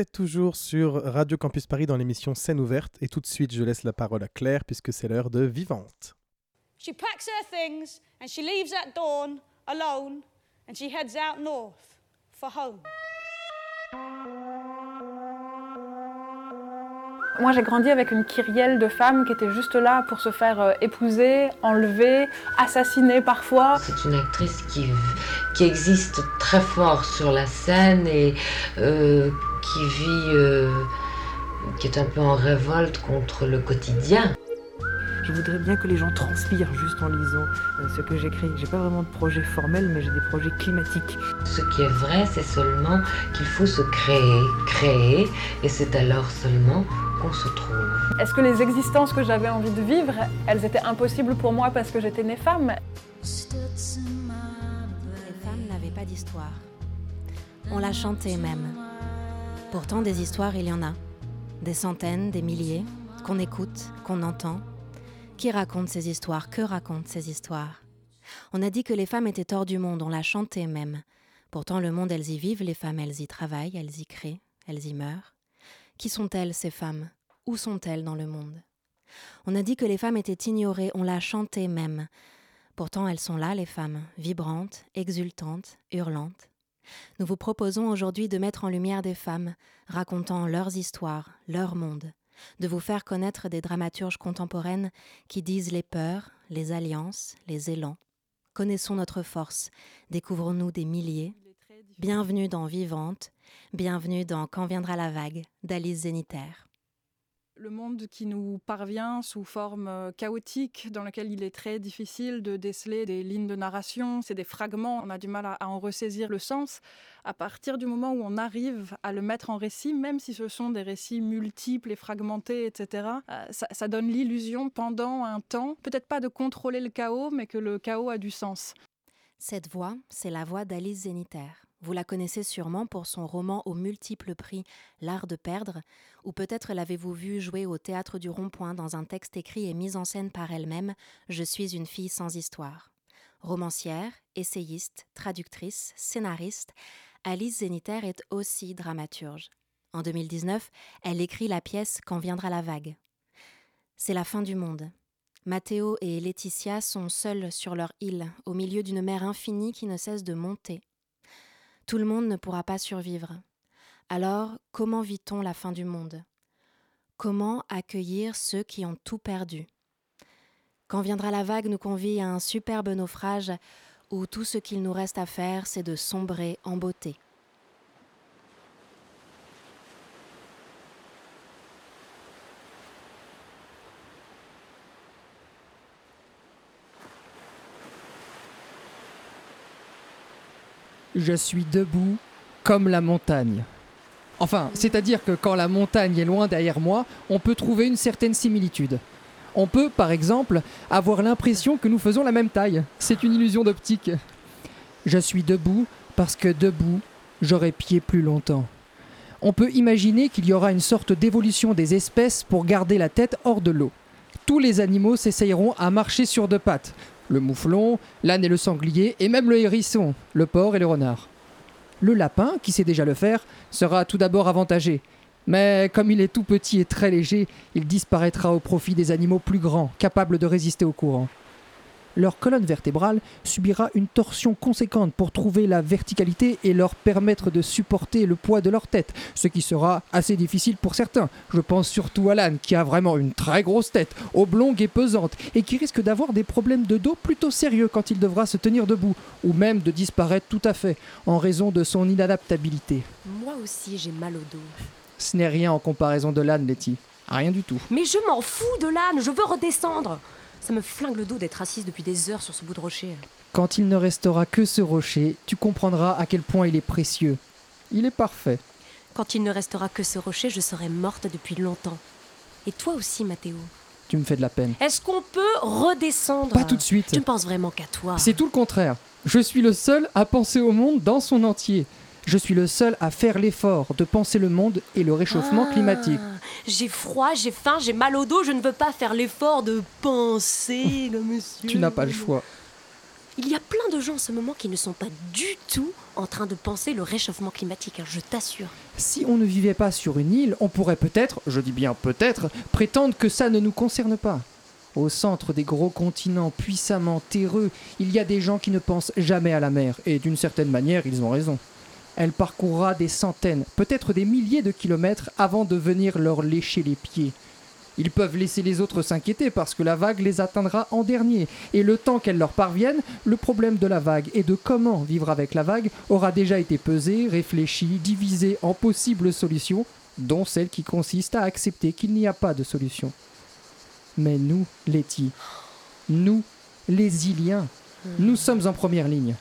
Toujours sur Radio Campus Paris dans l'émission Scène ouverte, et tout de suite, je laisse la parole à Claire, puisque c'est l'heure de Vivante. She packs her things and she leaves at dawn alone and she heads out north for home. Moi, j'ai grandi avec une kyrielle de femmes qui étaient juste là pour se faire euh, épouser, enlever, assassiner parfois. C'est une actrice qui, qui existe très fort sur la scène et euh, qui vit, euh, qui est un peu en révolte contre le quotidien. Je voudrais bien que les gens transpirent juste en lisant euh, ce que j'écris. J'ai pas vraiment de projet formel, mais j'ai des projets climatiques. Ce qui est vrai, c'est seulement qu'il faut se créer, créer, et c'est alors seulement qu'on se trouve. Est-ce que les existences que j'avais envie de vivre, elles étaient impossibles pour moi parce que j'étais née femme? Les femmes n'avaient pas d'histoire. On la chantait même. Pourtant, des histoires, il y en a. Des centaines, des milliers, qu'on écoute, qu'on entend. Qui raconte ces histoires? Que racontent ces histoires? On a dit que les femmes étaient hors du monde, on la chantait même. Pourtant, le monde, elles y vivent, les femmes, elles y travaillent, elles y créent, elles y meurent. Qui sont-elles, ces femmes? Où sont-elles dans le monde? On a dit que les femmes étaient ignorées, on la chantait même. Pourtant, elles sont là, les femmes, vibrantes, exultantes, hurlantes. Nous vous proposons aujourd'hui de mettre en lumière des femmes, racontant leurs histoires, leur monde, de vous faire connaître des dramaturges contemporaines qui disent les peurs, les alliances, les élans. Connaissons notre force, découvrons-nous des milliers. Bienvenue dans Vivante, bienvenue dans Quand viendra la vague d'Alice Zénitaire. Le monde qui nous parvient sous forme euh, chaotique, dans lequel il est très difficile de déceler des lignes de narration, c'est des fragments, on a du mal à, en ressaisir le sens. À partir du moment où on arrive à le mettre en récit, même si ce sont des récits multiples et fragmentés, etc., euh, ça, donne l'illusion pendant un temps, peut-être pas de contrôler le chaos, mais que le chaos a du sens. Cette voix, c'est la voix d'Alice Zéniter. Vous la connaissez sûrement pour son roman aux multiples prix L'art de perdre, ou peut-être l'avez-vous vu jouer au théâtre du Rond-Point dans un texte écrit et mis en scène par elle-même Je suis une fille sans histoire. Romancière, essayiste, traductrice, scénariste, Alice Zéniter est aussi dramaturge. En 2019, elle écrit la pièce Quand viendra la vague. C'est la fin du monde. Matteo et Laetitia sont seuls sur leur île, au milieu d'une mer infinie qui ne cesse de monter. Tout le monde ne pourra pas survivre. Alors, comment vit-on la fin du monde? Comment accueillir ceux qui ont tout perdu? Quand viendra la vague nous convie à un superbe naufrage où tout ce qu'il nous reste à faire, c'est de sombrer en beauté. Je suis debout comme la montagne. Enfin, c'est-à-dire que quand la montagne est loin derrière moi, on peut trouver une certaine similitude. On peut, par exemple, avoir l'impression que nous faisons la même taille. C'est une illusion d'optique. Je suis debout parce que debout, j'aurai pied plus longtemps. On peut imaginer qu'il y aura une sorte d'évolution des espèces pour garder la tête hors de l'eau. Tous les animaux s'essayeront à marcher sur deux pattes. Le mouflon, l'âne et le sanglier, et même le hérisson, le porc et le renard. Le lapin, qui sait déjà le faire, sera tout d'abord avantagé. Mais comme il est tout petit et très léger, il disparaîtra au profit des animaux plus grands, capables de résister au courant. Leur colonne vertébrale subira une torsion conséquente pour trouver la verticalité et leur permettre de supporter le poids de leur tête, ce qui sera assez difficile pour certains. Je pense surtout à l'âne qui a vraiment une très grosse tête, oblongue et pesante, et qui risque d'avoir des problèmes de dos plutôt sérieux quand il devra se tenir debout, ou même de disparaître tout à fait, en raison de son inadaptabilité. Moi aussi j'ai mal au dos. Ce n'est rien en comparaison de l'âne, Letty. Rien du tout. Mais je m'en fous de l'âne, je veux redescendre. Ça me flingue le dos d'être assise depuis des heures sur ce bout de rocher. Quand il ne restera que ce rocher, tu comprendras à quel point il est précieux. Il est parfait. Quand il ne restera que ce rocher, je serai morte depuis longtemps. Et toi aussi, Mathéo. Tu me fais de la peine. Est-ce qu'on peut redescendre? Pas tout de suite. Tu ne penses vraiment qu'à toi. C'est tout le contraire. Je suis le seul à penser au monde dans son entier. Je suis le seul à faire l'effort de penser le monde et le réchauffement Ah, climatique. J'ai froid, j'ai faim, j'ai mal au dos, je ne veux pas faire l'effort de penser comme monsieur. Tu n'as pas le choix. Il y a plein de gens en ce moment qui ne sont pas du tout en train de penser le réchauffement climatique, hein, je t'assure. Si on ne vivait pas sur une île, on pourrait peut-être, je dis bien peut-être, prétendre que ça ne nous concerne pas. Au centre des gros continents puissamment terreux, il y a des gens qui ne pensent jamais à la mer, et d'une certaine manière, ils ont raison. Elle parcourra des centaines, peut-être des milliers de kilomètres avant de venir leur lécher les pieds. Ils peuvent laisser les autres s'inquiéter parce que la vague les atteindra en dernier, et le temps qu'elle leur parvienne, le problème de la vague et de comment vivre avec la vague aura déjà été pesé, réfléchi, divisé en possibles solutions, dont celle qui consiste à accepter qu'il n'y a pas de solution. Mais nous, Letty, nous, les Iliens, nous sommes en première ligne.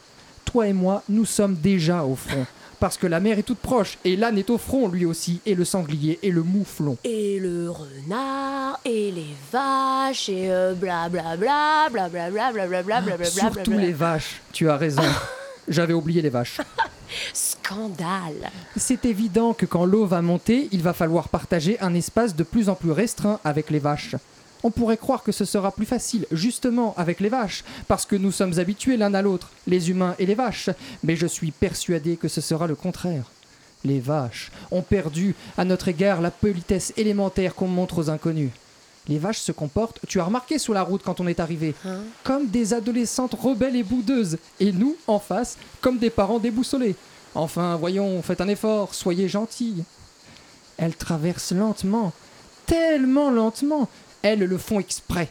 Toi et moi, nous sommes déjà au front. Parce que la mer est toute proche, et l'âne est au front lui aussi, et le sanglier et le mouflon. Et le renard, et les vaches, et euh, blablabla, blablabla, blablabla, blablabla. Surtout les vaches, tu as raison. J'avais oublié les vaches. Scandale. C'est évident que quand l'eau va monter, il va falloir partager un espace de plus en plus restreint avec les vaches. On pourrait croire que ce sera plus facile, justement, avec les vaches, parce que nous sommes habitués l'un à l'autre, les humains et les vaches, mais je suis persuadé que ce sera le contraire. Les vaches ont perdu à notre égard la politesse élémentaire qu'on montre aux inconnus. Les vaches se comportent, tu as remarqué sur la route quand on est arrivé, comme des adolescentes rebelles et boudeuses, et nous, en face, comme des parents déboussolés. Enfin, voyons, faites un effort, soyez gentils. Elles traversent lentement, tellement lentement, elles le font exprès.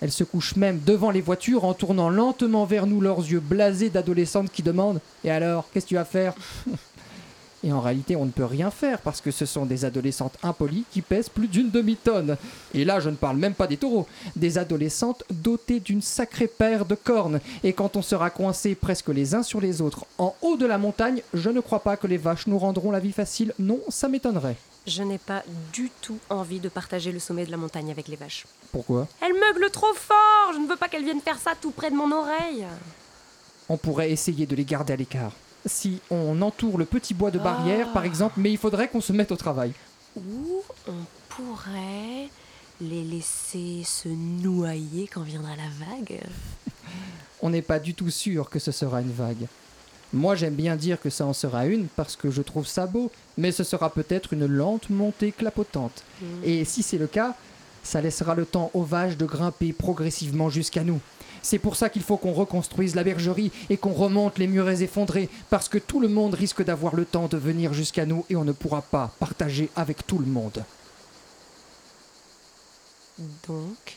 Elles se couchent même devant les voitures en tournant lentement vers nous leurs yeux blasés d'adolescentes qui demandent Et alors, qu'est-ce que tu vas faire? Et en réalité, on ne peut rien faire parce que ce sont des adolescentes impolies qui pèsent plus d'une demi-tonne. Et là, je ne parle même pas des taureaux. Des adolescentes dotées d'une sacrée paire de cornes. Et quand on sera coincés presque les uns sur les autres en haut de la montagne, je ne crois pas que les vaches nous rendront la vie facile. Non, ça m'étonnerait. Je n'ai pas du tout envie de partager le sommet de la montagne avec les vaches. Pourquoi? Elles meuglent trop fort Je ne veux pas qu'elles viennent faire ça tout près de mon oreille. On pourrait essayer de les garder à l'écart. Si on entoure le petit bois de barrière, par exemple, mais il faudrait qu'on se mette au travail. Ou on pourrait les laisser se noyer quand viendra la vague. On n'est pas du tout sûr que ce sera une vague. Moi, j'aime bien dire que ça en sera une parce que je trouve ça beau, mais ce sera peut-être une lente montée clapotante. Mm. Et si c'est le cas, ça laissera le temps aux vaches de grimper progressivement jusqu'à nous. C'est pour ça qu'il faut qu'on reconstruise la bergerie et qu'on remonte les murets effondrés, parce que tout le monde risque d'avoir le temps de venir jusqu'à nous et on ne pourra pas partager avec tout le monde. Donc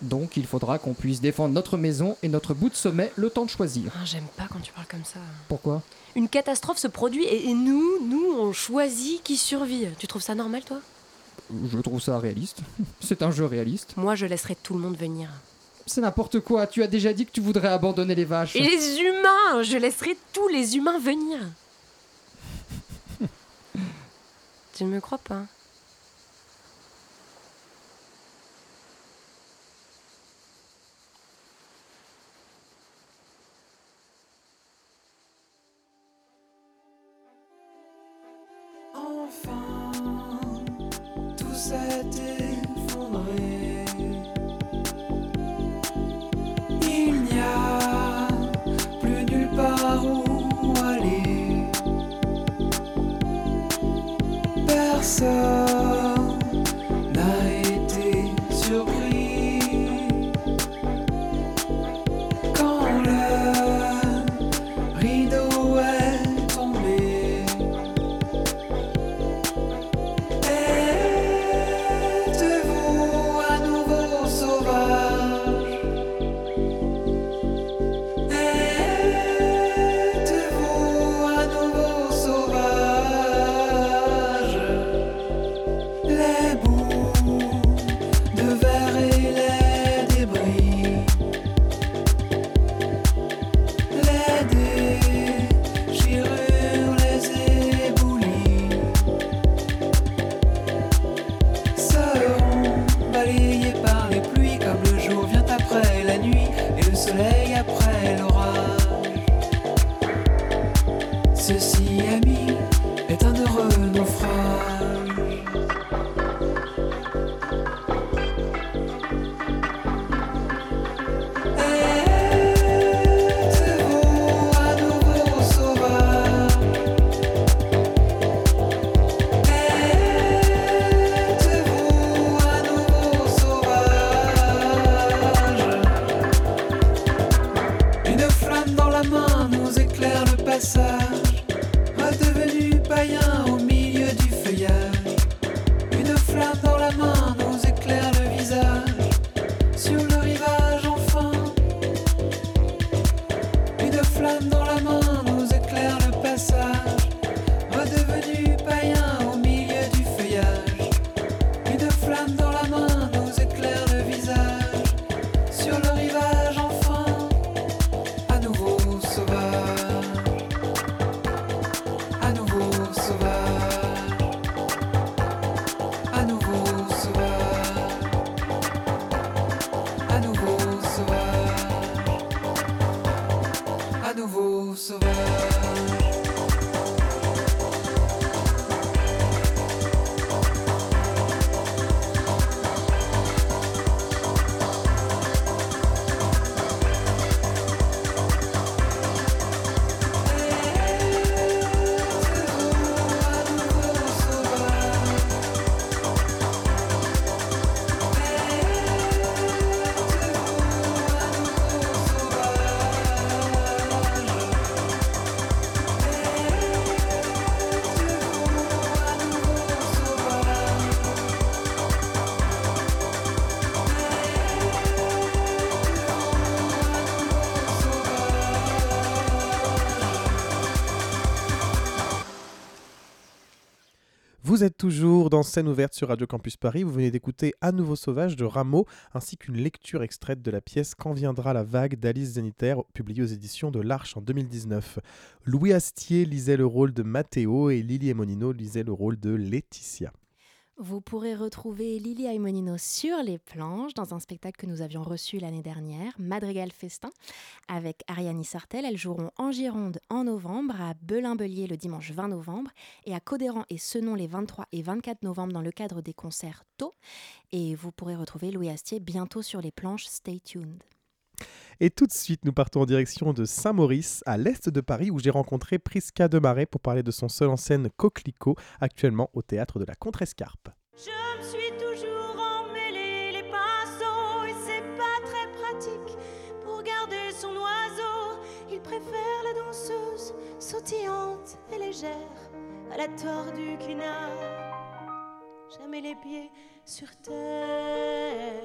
Donc il faudra qu'on puisse défendre notre maison et notre bout de sommet le temps de choisir. Ah, J'aime pas quand tu parles comme ça. Pourquoi? Une catastrophe se produit et, et nous, nous, on choisit qui survit. Tu trouves ça normal, toi? Je trouve ça réaliste. C'est un jeu réaliste. Moi, je laisserai tout le monde venir. C'est n'importe quoi, tu as déjà dit que tu voudrais abandonner les vaches. Et les humains Je laisserai tous les humains venir. tu ne me crois pas Vous êtes toujours dans Scène ouverte sur Radio Campus Paris. Vous venez d'écouter À nouveau sauvage de Rameau, ainsi qu'une lecture extraite de la pièce Quand viendra la vague d'Alice Zeniter, publiée aux éditions de l'Arche en 2019. Louis Astier lisait le rôle de Matteo et Lily Emonino lisait le rôle de Laetitia. Vous pourrez retrouver Lily Aimonino sur les planches dans un spectacle que nous avions reçu l'année dernière, Madrigal Festin, avec Ariane Sartel. Elles joueront en Gironde en novembre, à Belin-Belier le dimanche 20 novembre et à Codéran et Senon les 23 et 24 novembre dans le cadre des concerts tôt. Et vous pourrez retrouver Louis Astier bientôt sur les planches. Stay tuned. Et tout de suite, nous partons en direction de Saint-Maurice, à l'est de Paris, où j'ai rencontré Prisca Demaret pour parler de son seul en scène Coquelicot, actuellement au théâtre de la Contrescarpe. Je me suis toujours emmêlé les pinceaux et c'est pas très pratique pour garder son oiseau. Il préfère la danseuse sautillante et légère à la tordue qui n'a jamais les pieds sur terre.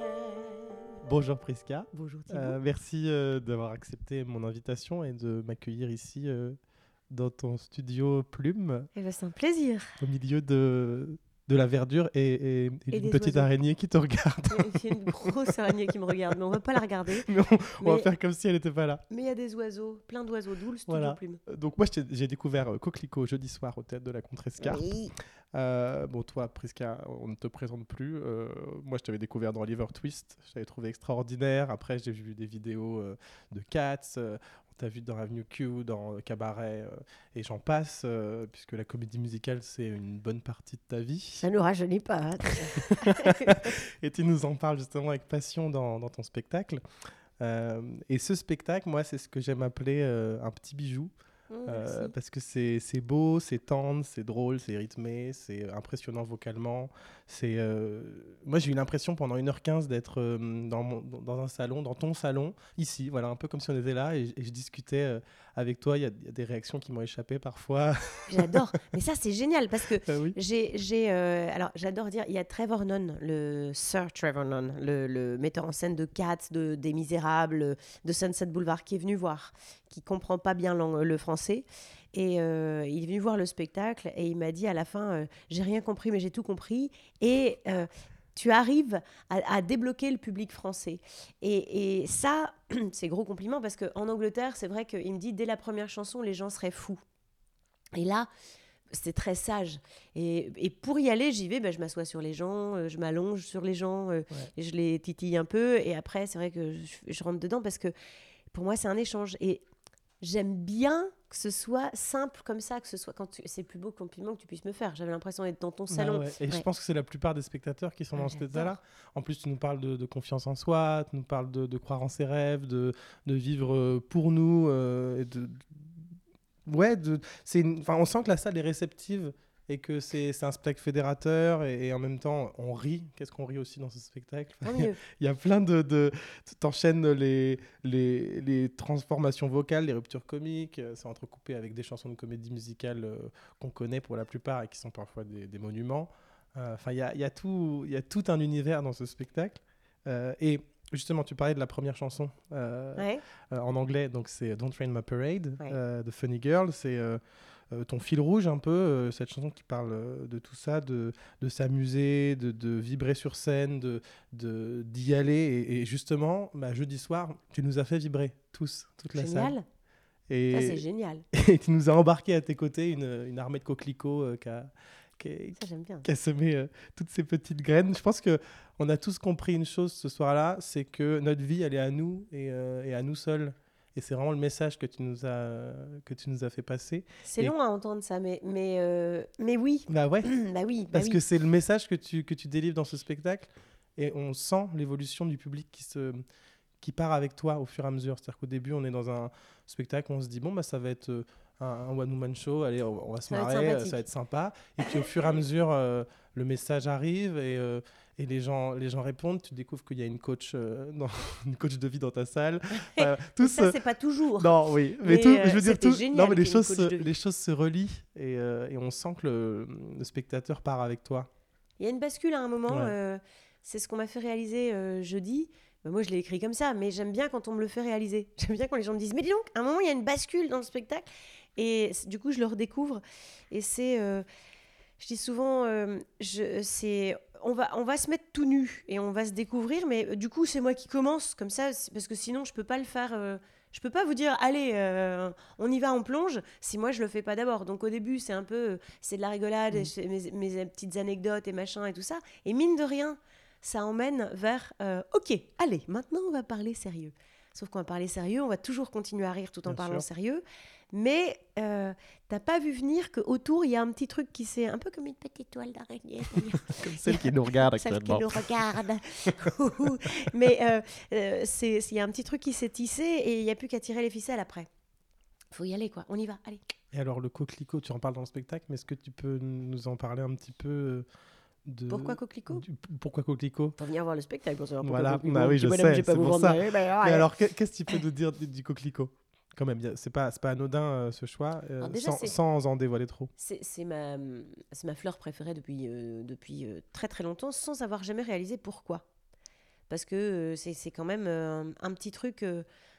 Bonjour Prisca. Bonjour. Euh, merci euh, d'avoir accepté mon invitation et de m'accueillir ici euh, dans ton studio Plume, Eh ben, c'est un plaisir. au milieu de, de la verdure et, et- et Et d'une des petite oiseaux. araignée qui te regarde. Il y a une grosse araignée qui me regarde, mais on va pas la regarder. Mais on, on va faire comme si elle n'était pas là. Mais il y a des oiseaux, plein d'oiseaux, le studio Voilà. plume. Euh, Donc moi, j'ai découvert euh, Coquelicot jeudi soir au théâtre de la Contrescarpe. Oui. Euh, bon, toi, Prisca, on ne te présente plus. Euh, moi, je t'avais découvert dans Oliver Twist. Je t'avais trouvé extraordinaire. Après, j'ai vu des vidéos de Cats. Euh, on t'a vu dans Avenue Q, dans Cabaret, euh, et j'en passe, euh, puisque la comédie musicale, c'est une bonne partie de ta vie. Ça nous rajeunit pas. hein. et tu nous en parles justement avec passion dans, dans ton spectacle. Euh, et ce spectacle, moi, c'est ce que j'aime appeler un petit bijou. Oh, Euh, parce que c'est beau, c'est tendre, c'est drôle, c'est rythmé, c'est impressionnant vocalement. C'est euh, Moi, j'ai eu l'impression pendant 1h15 d'être euh, dans, mon- dans un salon, dans ton salon, ici, voilà, un peu comme si on était là, et, et je discutais avec toi. Il y, a- il y a des réactions qui m'ont échappé parfois. J'adore. Mais ça, c'est génial parce que Ah oui. j'ai. alors, j'adore dire, il y a Trevor Nunn, le Sir Trevor Nunn, le, le metteur en scène de Cats, de, des Misérables, de Sunset Boulevard, qui est venu voir, qui comprend pas bien le français. Et euh, il est venu voir le spectacle et il m'a dit à la fin euh, J'ai rien compris, mais j'ai tout compris. Et. euh, tu arrives à, à débloquer le public français. Et, et ça, c'est gros compliment parce qu'en Angleterre, c'est vrai qu'il me dit dès la première chanson, les gens seraient fous. Et là, c'est très sage. Et, et pour y aller, j'y vais, ben, je m'assois sur les gens, je m'allonge sur les gens, et je les titille un peu. Et après, c'est vrai que je, je rentre dedans parce que pour moi, c'est un échange. Et j'aime bien que ce soit simple comme ça, que ce soit quand tu... c'est le plus beau compliment que tu puisses me faire. J'avais l'impression d'être dans ton Bah salon. ouais. Et je pense que c'est la plupart des spectateurs qui sont dans cet état-là. En plus, tu nous parles de, de confiance en soi, tu nous parles de, de croire en ses rêves, de, de vivre euh, pour nous. euh, et de, ouais, de, une- enfin, on sent que la salle est réceptive et que c'est un spectacle fédérateur et, et en même temps on rit. Qu'est-ce qu'on rit aussi dans ce spectacle? Tant Il y a- y plein de... de T'enchaînes les, les, les transformations vocales, les ruptures comiques. euh, C'est entrecoupé avec des chansons de comédie musicale euh, qu'on connaît pour la plupart et qui sont parfois des, des monuments. Euh, Enfin, il y a, y, a tout- y a tout un univers dans ce spectacle. Euh, et justement, tu parlais de la première chanson Ouais. en anglais, donc c'est Don't Rain My Parade Ouais. de Funny Girl. C'est ton fil rouge un peu, euh, cette chanson qui parle euh, de tout ça, de, de s'amuser, de, de vibrer sur scène, de de- d'y aller. Et, et justement, bah, jeudi soir, tu nous as fait vibrer tous, toute la salle. Génial. Et, Ça, c'est génial. Et tu nous as embarqué à tes côtés une, une armée de coquelicots euh, qui a, qui a- semé euh, toutes ces petites graines. Je pense que on a tous compris une chose ce soir-là, c'est que notre vie, elle est à nous et, euh, et à nous seuls. Et c'est vraiment le message que tu nous as, que tu nous as fait passer. C'est Et- long à entendre ça, mais, mais, euh, mais oui. Bah ouais. bah oui. bah Parce oui. que c'est le message que tu, que tu délivres dans ce spectacle. Et on sent l'évolution du public qui, se, qui part avec toi au fur et à mesure. C'est-à-dire qu'au début, on est dans un spectacle, on se dit, bon, bah, ça va être euh, un, un one-woman show, allez, on, on va se Ça va marrer, euh, sympathique. ça va être sympa. Et puis au fur et à mesure, euh, le message arrive et, euh, et les, gens, les gens répondent. Tu découvres qu'il y a une coach, euh, une coach de vie dans ta salle. Euh, tous, ça, euh, c'est pas toujours. Non, oui. Mais, Mais, tout, euh, je veux dire, tout, non, mais les choses, se, les choses se relient et, et on sent que le, le spectateur part avec toi. Il y a une bascule à un moment. Ouais. c'est ce qu'on m'a fait réaliser jeudi. Bah, moi, je l'ai écrit comme ça, mais j'aime bien quand on me le fait réaliser. J'aime bien quand les gens me disent Mais dis donc, à un moment, il y a une bascule dans le spectacle. Et du coup, je le redécouvre. Et c'est. euh, je dis souvent, euh, je, c'est, on va, on va se mettre tout nu et on va se découvrir, mais euh, du coup, c'est moi qui commence comme ça, parce que sinon, je peux pas le faire. euh, je peux pas vous dire, allez, euh, on y va, on plonge, si moi je le fais pas d'abord. Donc au début, c'est un peu, euh, c'est de la rigolade, c'est mes, mes petites anecdotes et machin et tout ça. Et mine de rien, ça emmène vers, euh, ok, allez, maintenant on va parler sérieux. Sauf qu'on va parler sérieux, on va toujours continuer à rire tout en Bien parlant sûr. sérieux. Mais euh, t'as pas vu venir qu'autour, il y a un petit truc qui s'est un peu comme une petite toile d'araignée. Comme celle qui nous regarde Celle qui actuellement. nous regarde. Mais euh, euh, c'est- il y a un petit truc qui s'est tissé et il n'y a plus qu'à tirer les ficelles après. faut y aller, quoi. On y va, allez. Et alors, le coquelicot, tu en parles dans le spectacle, mais est-ce que tu peux nous en parler un petit peu euh, de... Pourquoi coquelicot du- Pourquoi coquelicot? Faut venir voir le spectacle pour savoir pourquoi Voilà, coquelicot. bah oui, je sais, c'est pour ça. mais bah, alors, que- qu'est-ce que tu peux nous dire du, du coquelicot? Quand même, c'est pas, pas anodin euh, ce choix, euh, déjà, sans, sans en dévoiler trop. C'est ma, ma fleur préférée depuis, euh, depuis très très longtemps, sans avoir jamais réalisé pourquoi. Parce que c'est quand même un, petit truc,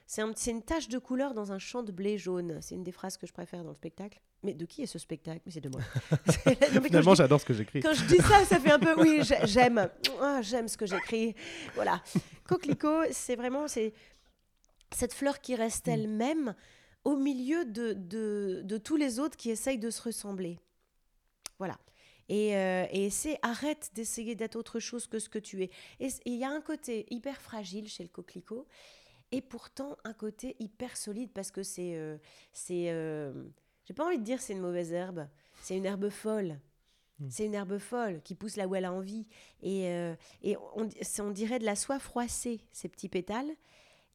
c'est un- c'est une tache de couleur dans un champ de blé jaune. C'est une des phrases que je préfère dans le spectacle. Mais de qui est ce spectacle? Mais c'est de moi. Non, Finalement, j'adore ce que j'écris. Quand je dis ça, ça fait un peu, oui, j'ai- j'aime, Ah, j'aime ce que j'écris. Voilà. Coquelicot, c'est vraiment, c'est cette fleur qui reste elle-même au milieu de, de, de tous les autres qui essayent de se ressembler. Voilà. Et, euh, et c'est arrête d'essayer d'être autre chose que ce que tu es. Et il y a un côté hyper fragile chez le coquelicot, et pourtant un côté hyper solide parce que c'est. euh, c'est euh, J'ai pas envie de dire c'est une mauvaise herbe, c'est une herbe folle. C'est une herbe folle qui pousse là où elle a envie. Et, euh, et on, dirait de la soie froissée, ces petits pétales.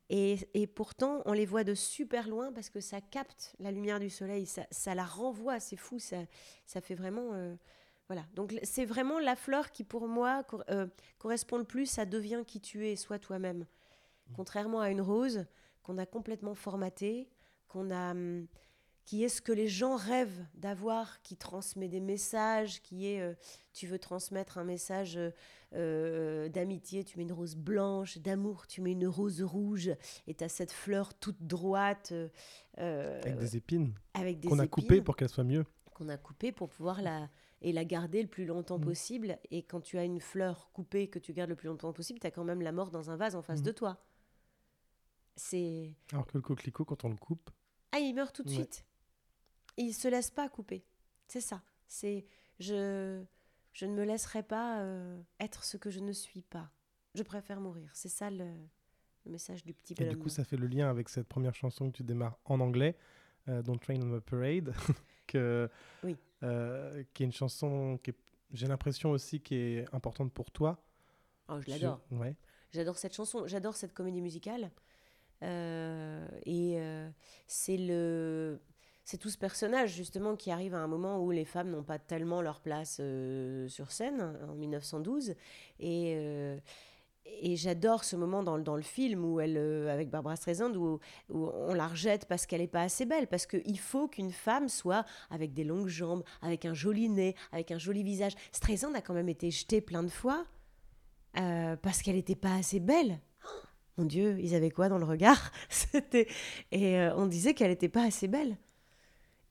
Et, et pourtant, on les voit de super loin parce que ça capte la lumière du soleil, ça, ça la renvoie, c'est fou, ça, ça fait vraiment... euh, voilà, donc c'est vraiment la fleur qui pour moi cor- euh, correspond le plus à deviens qui tu es, sois toi-même. Contrairement à une rose qu'on a complètement formatée, qu'on a... hum, qui est ce que les gens rêvent d'avoir, qui transmet des messages, qui est, euh, tu veux transmettre un message euh, euh, d'amitié, tu mets une rose blanche, d'amour, tu mets une rose rouge, et tu as cette fleur toute droite. euh, Avec des épines. avec des Qu'on a coupées pour qu'elle soit mieux. qu'on a coupé pour pouvoir la et la garder le plus longtemps Mm. possible. Et quand tu as une fleur coupée que tu gardes le plus longtemps possible, tu as quand même la mort dans un vase en face Mm. de toi. C'est Alors que le coquelicot, quand on le coupe, ah, il meurt tout de Ouais. suite. Il se laisse pas couper. C'est ça. C'est je je ne me laisserai pas euh, être ce que je ne suis pas. Je préfère mourir. C'est ça le, le message du petit et du coup, ça fait le lien avec cette première chanson que tu démarres en anglais, euh, Don't Train on a Parade, que, Oui. euh, qui est une chanson qui j'ai l'impression aussi qui est importante pour toi. Oh, je Je- l'adore. ouais. J'adore cette chanson, j'adore cette comédie musicale. Et c'est le. C'est tout ce personnage justement qui arrive à un moment où les femmes n'ont pas tellement leur place euh, sur scène en 1912 et euh, et j'adore ce moment dans, le- dans le film où elle, euh, avec Barbara Streisand, où, on la rejette parce qu'elle n'est pas assez belle. Parce qu'il faut qu'une femme soit avec des longues jambes, avec un joli nez, avec un joli visage. Streisand a quand même été jetée plein de fois parce qu'elle n'était pas assez belle. Mon Dieu, ils avaient quoi dans le regard? C'était et on disait qu'elle n'était pas assez belle.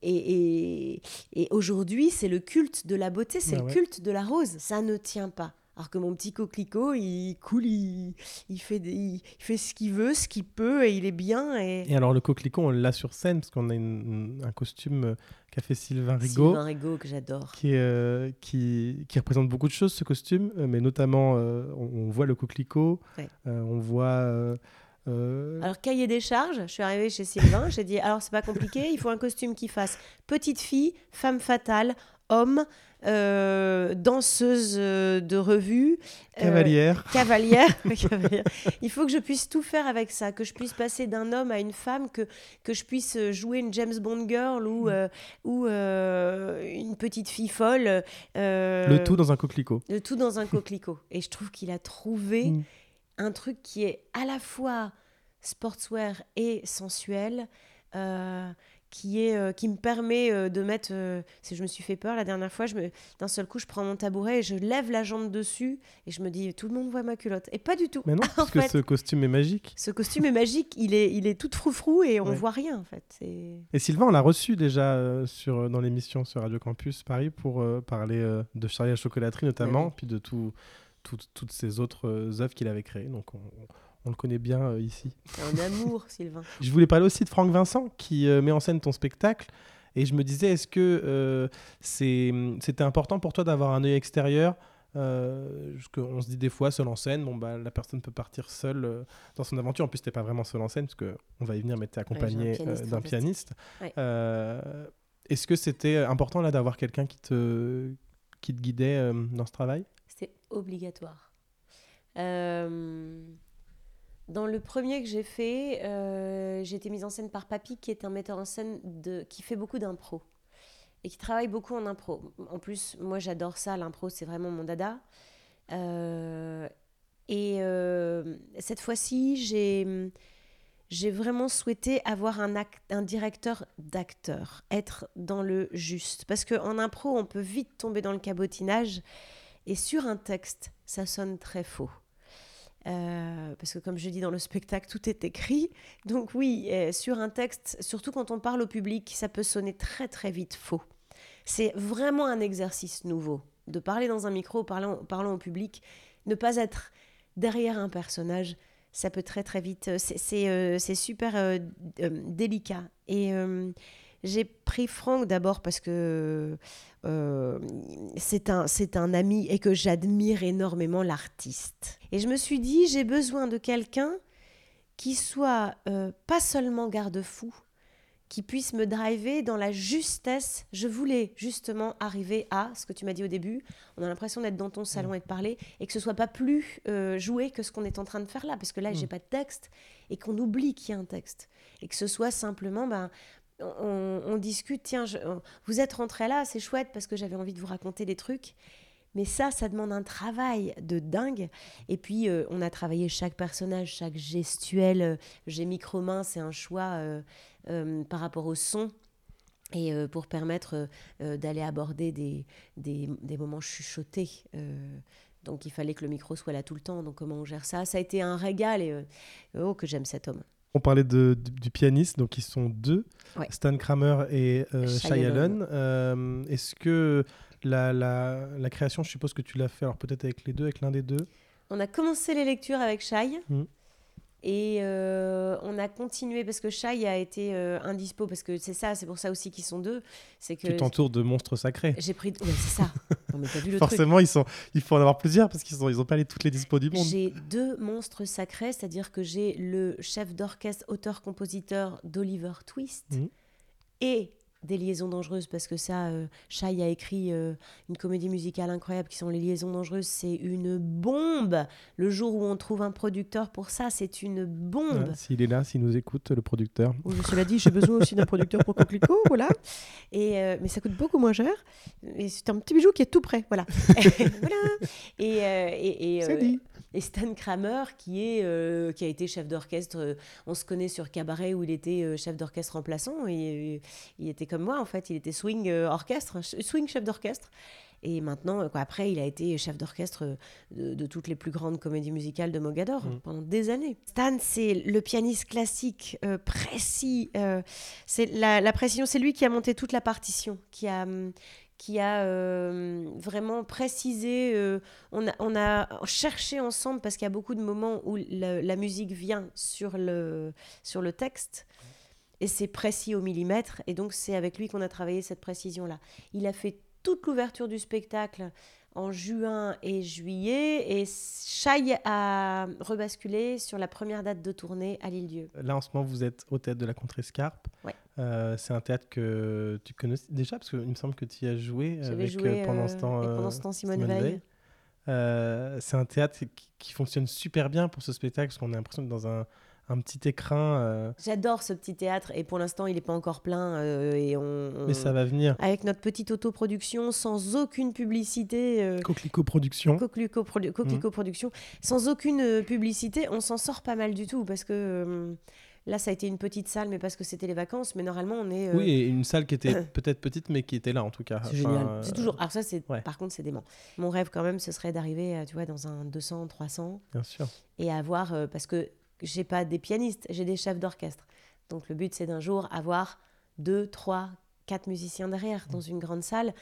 Et, et, et aujourd'hui, c'est le culte de la beauté, c'est Ah le ouais. culte de la rose. Ça ne tient pas. Alors que mon petit coquelicot, il coule, il, il fait, des- il, fait ce qu'il veut, ce qu'il peut, et il est bien. Et, Et alors, le coquelicot, on l'a sur scène parce qu'on a une- un costume euh, qu'a fait Sylvain Rigaud. Sylvain Rigaud, que j'adore. Qui, euh, qui, qui représente beaucoup de choses, ce costume, euh, mais notamment, euh, on, on voit le coquelicot, Ouais. euh, on voit. Euh, Alors, cahier des charges, je suis arrivée chez Sylvain, j'ai dit alors c'est pas compliqué, il faut un costume qui fasse petite fille, femme fatale, homme, euh, danseuse euh, de revue, euh, Cavalière. cavalière. Il faut que je puisse tout faire avec ça, que je puisse passer d'un homme à une femme, que, que je puisse jouer une James Bond girl ou, euh, ou une petite fille folle. Le tout dans un coquelicot. le tout dans un coquelicot. Et je trouve qu'il a trouvé Mm. Un truc qui est à la fois sportswear et sensuel, euh, qui, est, euh, qui me permet euh, de mettre. si je me suis fait peur la dernière fois, je me- d'un seul coup, je prends mon tabouret et je lève la jambe dessus et je me dis tout le monde voit ma culotte. Et pas du tout. Mais non, parce que fait, ce costume est magique. ce costume est magique, il est, il est tout froufrou et on Ouais. voit rien en fait. C'est- Et Sylvain, on l'a reçu déjà sur, dans l'émission sur Radio Campus Paris pour parler de Charlie à la chocolaterie notamment, Ouais. puis de tout, tout- toutes ces autres euh, œuvres qu'il avait créées. Donc on, on le connaît bien euh, ici. Un amour, Sylvain. Je voulais parler aussi de Franck Vincent qui euh, met en scène ton spectacle. Et je me disais, est-ce que euh, c'est- c'était important pour toi d'avoir un œil extérieur parce qu'on se dit des fois, seul en scène, bon, bah, la personne peut partir seule dans son aventure. En plus, t'es pas vraiment seul en scène, parce qu'on va y venir, mais accompagné un euh, pianiste d'un pianiste. Ouais. Est-ce que c'était important là d'avoir quelqu'un qui te, qui te guidait euh, dans ce travail? C'était obligatoire. Euh, dans le premier que j'ai fait, euh, j'ai été mise en scène par Papy, qui est un metteur en scène de, qui fait beaucoup d'impro et qui travaille beaucoup en impro. En plus, moi j'adore ça, l'impro c'est vraiment mon dada. Et cette fois-ci, j'ai j'ai vraiment souhaité avoir un, act- un directeur d'acteur, être dans le juste. Parce qu'en impro, on peut vite tomber dans le cabotinage. Et sur un texte, ça sonne très faux. Euh, parce que comme je dis dans le spectacle, tout est écrit. Donc oui, euh, sur un texte, surtout quand on parle au public, ça peut sonner très très vite faux. C'est vraiment un exercice nouveau de parler dans un micro, parlant, parlant au public, ne pas être derrière un personnage. Ça peut très très vite. euh, euh, c'est super euh, délicat. Et j'ai pris Franck d'abord parce que c'est un, un ami et que j'admire énormément l'artiste. Et je me suis dit, j'ai besoin de quelqu'un qui soit pas seulement garde-fou, qui puisse me driver dans la justesse. Je voulais justement arriver à ce que tu m'as dit au début. On a l'impression d'être dans ton salon et de parler et que ce soit pas plus euh, joué que ce qu'on est en train de faire là, parce que là, j'ai pas de texte et qu'on oublie qu'il y a un texte et que ce soit simplement, ben, on, on discute. Tiens, je- on- vous êtes rentré là, c'est chouette parce que j'avais envie de vous raconter des trucs. Mais ça, ça demande un travail de dingue. Et puis, euh, on a travaillé chaque personnage, chaque gestuel. Euh, J'ai micro-main, c'est un choix euh, par rapport au son. Et euh, pour permettre euh, euh, d'aller aborder des, des, des moments chuchotés. Euh, donc, il fallait que le micro soit là tout le temps. Donc, comment on gère ça? Ça a été un régal. Et euh, oh, que j'aime cet homme. On parlait de, du, du pianiste, donc ils sont deux, Ouais. Stan Kramer et euh, Shai. Euh, Est-ce que la, la, la création, je suppose que tu l'as fait, alors peut-être avec les deux, avec l'un des deux? On a commencé les lectures avec Shai. Mhm. Et euh, on a continué parce que Shai a été euh, indispo parce que c'est ça, c'est pour ça aussi qu'ils sont deux. C'est que Tu t'entoures de monstres sacrés. j'ai pris. Ouais, c'est ça. Non, mais t'as vu le Forcément, truc. ils sont, il faut en avoir plusieurs parce qu'ils n'ont ils ont pas les, toutes les dispos du monde. J'ai deux monstres sacrés, c'est-à-dire que j'ai le chef d'orchestre, auteur-compositeur d'Oliver Twist Mhm. et des liaisons dangereuses parce que ça, euh, Shai a écrit euh, une comédie musicale incroyable qui sont les liaisons dangereuses. C'est une bombe. Le jour où on trouve un producteur pour ça, c'est une bombe. Ouais, S'il est là, s'il nous écoute, le producteur. Oui, cela dit, j'ai besoin aussi d'un producteur pour Coquelicot, voilà. Et, euh, mais ça coûte beaucoup moins cher. Et c'est un petit bijou qui est tout prêt, voilà. voilà. Et, euh, et, et, C'est dit. Et Stan Kramer, qui, est, euh, qui a été chef d'orchestre, euh, on se connaît sur Cabaret où il était euh, chef d'orchestre remplaçant. Et, il était comme moi, en fait. Il était swing orchestre, ch- swing chef d'orchestre. Et maintenant, quoi, après, il a été chef d'orchestre de, de toutes les plus grandes comédies musicales de Mogador Mm. pendant des années. Stan, c'est le pianiste classique, euh, précis. euh, c'est la, la précision, c'est lui qui a monté toute la partition, qui a, hum, qui a euh, vraiment précisé. euh, on, a, on a cherché ensemble parce qu'il y a beaucoup de moments où la, la musique vient sur le, sur le texte. Et c'est précis au millimètre. Et donc, c'est avec lui qu'on a travaillé cette précision-là. Il a fait toute l'ouverture du spectacle en juin et juillet. Et Shai a rebasculé sur la première date de tournée à l'île-dieu. Là, en ce moment, vous êtes au théâtre de la Contrescarpe. Ouais. Euh, c'est un théâtre que tu connais déjà, parce qu'il me semble que tu y as joué avec joué, euh, pendant euh, ce temps, pendant ce temps, Simone Veil. C'est un théâtre qui, qui fonctionne super bien pour ce spectacle, parce qu'on a l'impression d'être dans un, un petit écrin. euh, J'adore ce petit théâtre et pour l'instant il n'est pas encore plein euh, et on, on- Mais ça va venir. avec notre petite autoproduction sans aucune publicité euh, Coquelicot Production. Coquelicot, Produ- Coquelicot Production sans aucune publicité on s'en sort pas mal du tout parce que Là, ça a été une petite salle, mais parce que c'était les vacances. Mais normalement, on est. euh, Oui, et une salle qui était peut-être petite, mais qui était là en tout cas. C'est Enfin, génial. euh, C'est toujours. Alors, ça, c'est. ouais. Par contre, c'est dément. Mon rêve, quand même, ce serait d'arriver, euh, tu vois, dans un 200, 300. Bien sûr. Et avoir. euh, parce que j'ai pas des pianistes, j'ai des chefs d'orchestre. Donc, le but, c'est d'un jour avoir deux, trois, quatre musiciens derrière dans une grande salle.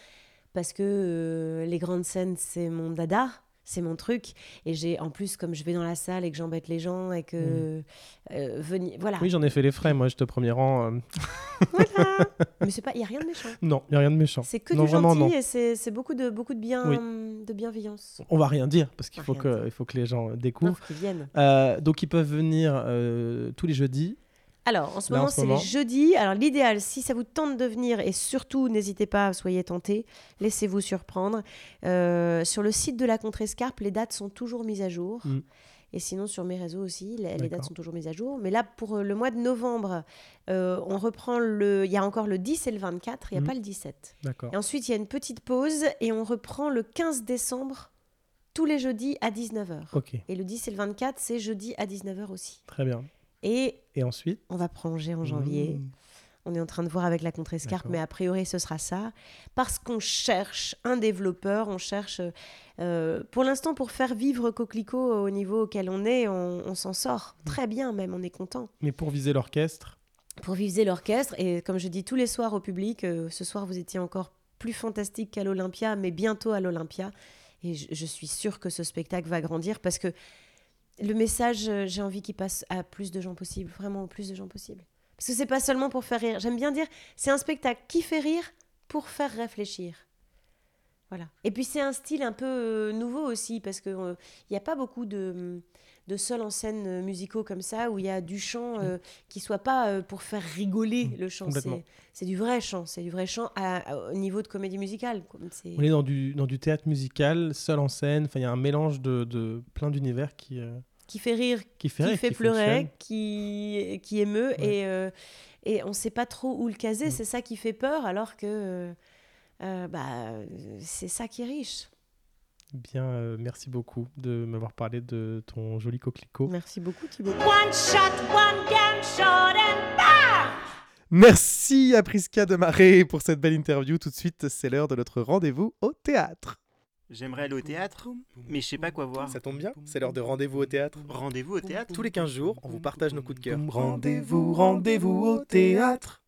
Parce que euh, les grandes scènes, c'est mon dada. C'est mon truc. Et j'ai, en plus, comme je vais dans la salle et que j'embête les gens et que. euh, venir, voilà. Oui, j'en ai fait les frais, moi, j'étais premier rang. euh. Mais c'est pas, il y a rien de méchant. non, il n'y a rien de méchant. C'est que non, du vraiment, gentil non. et c'est beaucoup de, beaucoup de, bien, Oui. de bienveillance. On va rien dire parce qu'il faut que, il faut que les gens découvrent. faut qu'ils viennent. Euh, donc ils peuvent venir euh, tous les jeudis. Alors, en ce Là, moment, ce c'est les moment. jeudis. Alors, l'idéal, si ça vous tente de venir, et surtout, n'hésitez pas, soyez tentés, laissez-vous surprendre. Euh, sur le site de la Contrescarpe, les dates sont toujours mises à jour. Mm. Et sinon, sur mes réseaux aussi, les, les dates sont toujours mises à jour. Mais là, pour euh, le mois de novembre, euh, on reprend le. Il y a encore le 10 et le 24, il n'y a Mm. pas le 17. D'accord. Et ensuite, il y a une petite pause et on reprend le 15 décembre, tous les jeudis à 19h. Ok. Et le 10 et le 24, c'est jeudi à 19h aussi. Très bien. Et Et ensuite on va prolonger en janvier. Mmh. On est en train de voir avec la Contrescarpe, mais a priori ce sera ça. Parce qu'on cherche un développeur, on cherche... euh, pour l'instant, pour faire vivre Coquelicot au niveau auquel on est, on, on s'en sort très bien même, on est content. Mais pour viser l'orchestre, Pour viser l'orchestre, et comme je dis tous les soirs au public, euh, ce soir vous étiez encore plus fantastique qu'à l'Olympia, mais bientôt à l'Olympia. Et je, je suis sûre que ce spectacle va grandir parce que le message, euh, j'ai envie qu'il passe à plus de gens possible, vraiment au plus de gens possible. Parce que c'est pas seulement pour faire rire. J'aime bien dire, c'est un spectacle qui fait rire pour faire réfléchir. Voilà. Et puis c'est un style un peu euh, nouveau aussi parce que euh, il n'y a pas beaucoup de, de seuls en scène euh, musicaux comme ça où il y a du chant euh, qui soit pas euh, pour faire rigoler le chant. C'est du vrai chant, c'est du vrai chant à- à- au niveau de comédie musicale. on est dans du, dans du théâtre musical, seul en scène. Il y a un mélange de, de plein d'univers qui, euh, qui fait rire, qui fait, rire, qui pleurer, qui, qui émeut, et, euh, et on ne sait pas trop où le caser. Mm. C'est ça qui fait peur, alors que euh, euh, bah, c'est ça qui est riche. Bien, euh, merci beaucoup de m'avoir parlé de ton joli coquelicot. Merci beaucoup Thibaut. One shot, one gunshot, and bam! Merci à Prisca de Marais pour cette belle interview. Tout de suite, c'est l'heure de notre rendez-vous au théâtre. J'aimerais aller au théâtre, mais je sais pas quoi voir. Ça tombe bien, c'est l'heure de rendez-vous au théâtre. Rendez-vous au théâtre Tous les 15 jours, on vous partage nos coups de cœur. Rendez-vous, rendez-vous au théâtre.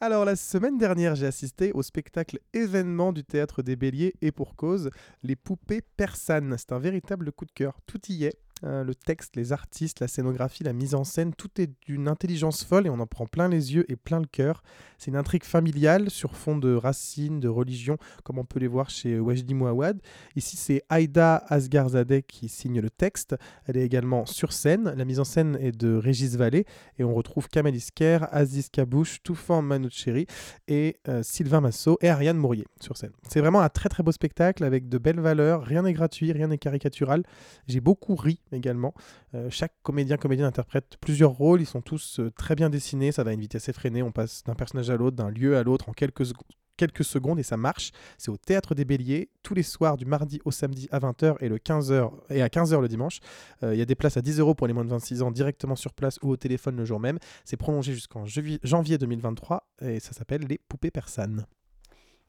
Alors la semaine dernière, j'ai assisté au spectacle événement du théâtre des Béliers et pour cause, les poupées persanes. C'est un véritable coup de cœur. Tout y est. Euh, le texte, les artistes, la scénographie, la mise en scène, tout est d'une intelligence folle et on en prend plein les yeux et plein le cœur. C'est une intrigue familiale sur fond de racines, de religion, comme on peut les voir chez Wajdi Mouawad. Ici, c'est Aïda Asgarzadeh qui signe le texte. Elle est également sur scène. La mise en scène est de Régis Vallée et on retrouve Kamel Isker, Aziz Kabouche, Toufan Manoucheri et euh, Sylvain Massot et Ariane Mourier sur scène. C'est vraiment un très très beau spectacle avec de belles valeurs. Rien n'est gratuit, rien n'est caricatural. J'ai beaucoup ri également. Euh, chaque comédien comédienne interprète plusieurs rôles. Ils sont tous euh, très bien dessinés. Ça va à une vitesse effrénée. On passe d'un personnage à l'autre, d'un lieu à l'autre en quelques secondes quelques secondes et ça marche. C'est au Théâtre des Béliers, tous les soirs du mardi au samedi à 20h et, le 15h, et à 15h le dimanche. Euh, Il y a des places à 10 euros pour les moins de 26 ans directement sur place ou au téléphone le jour même. C'est prolongé jusqu'en janvier 2023 et ça s'appelle Les Poupées Persanes.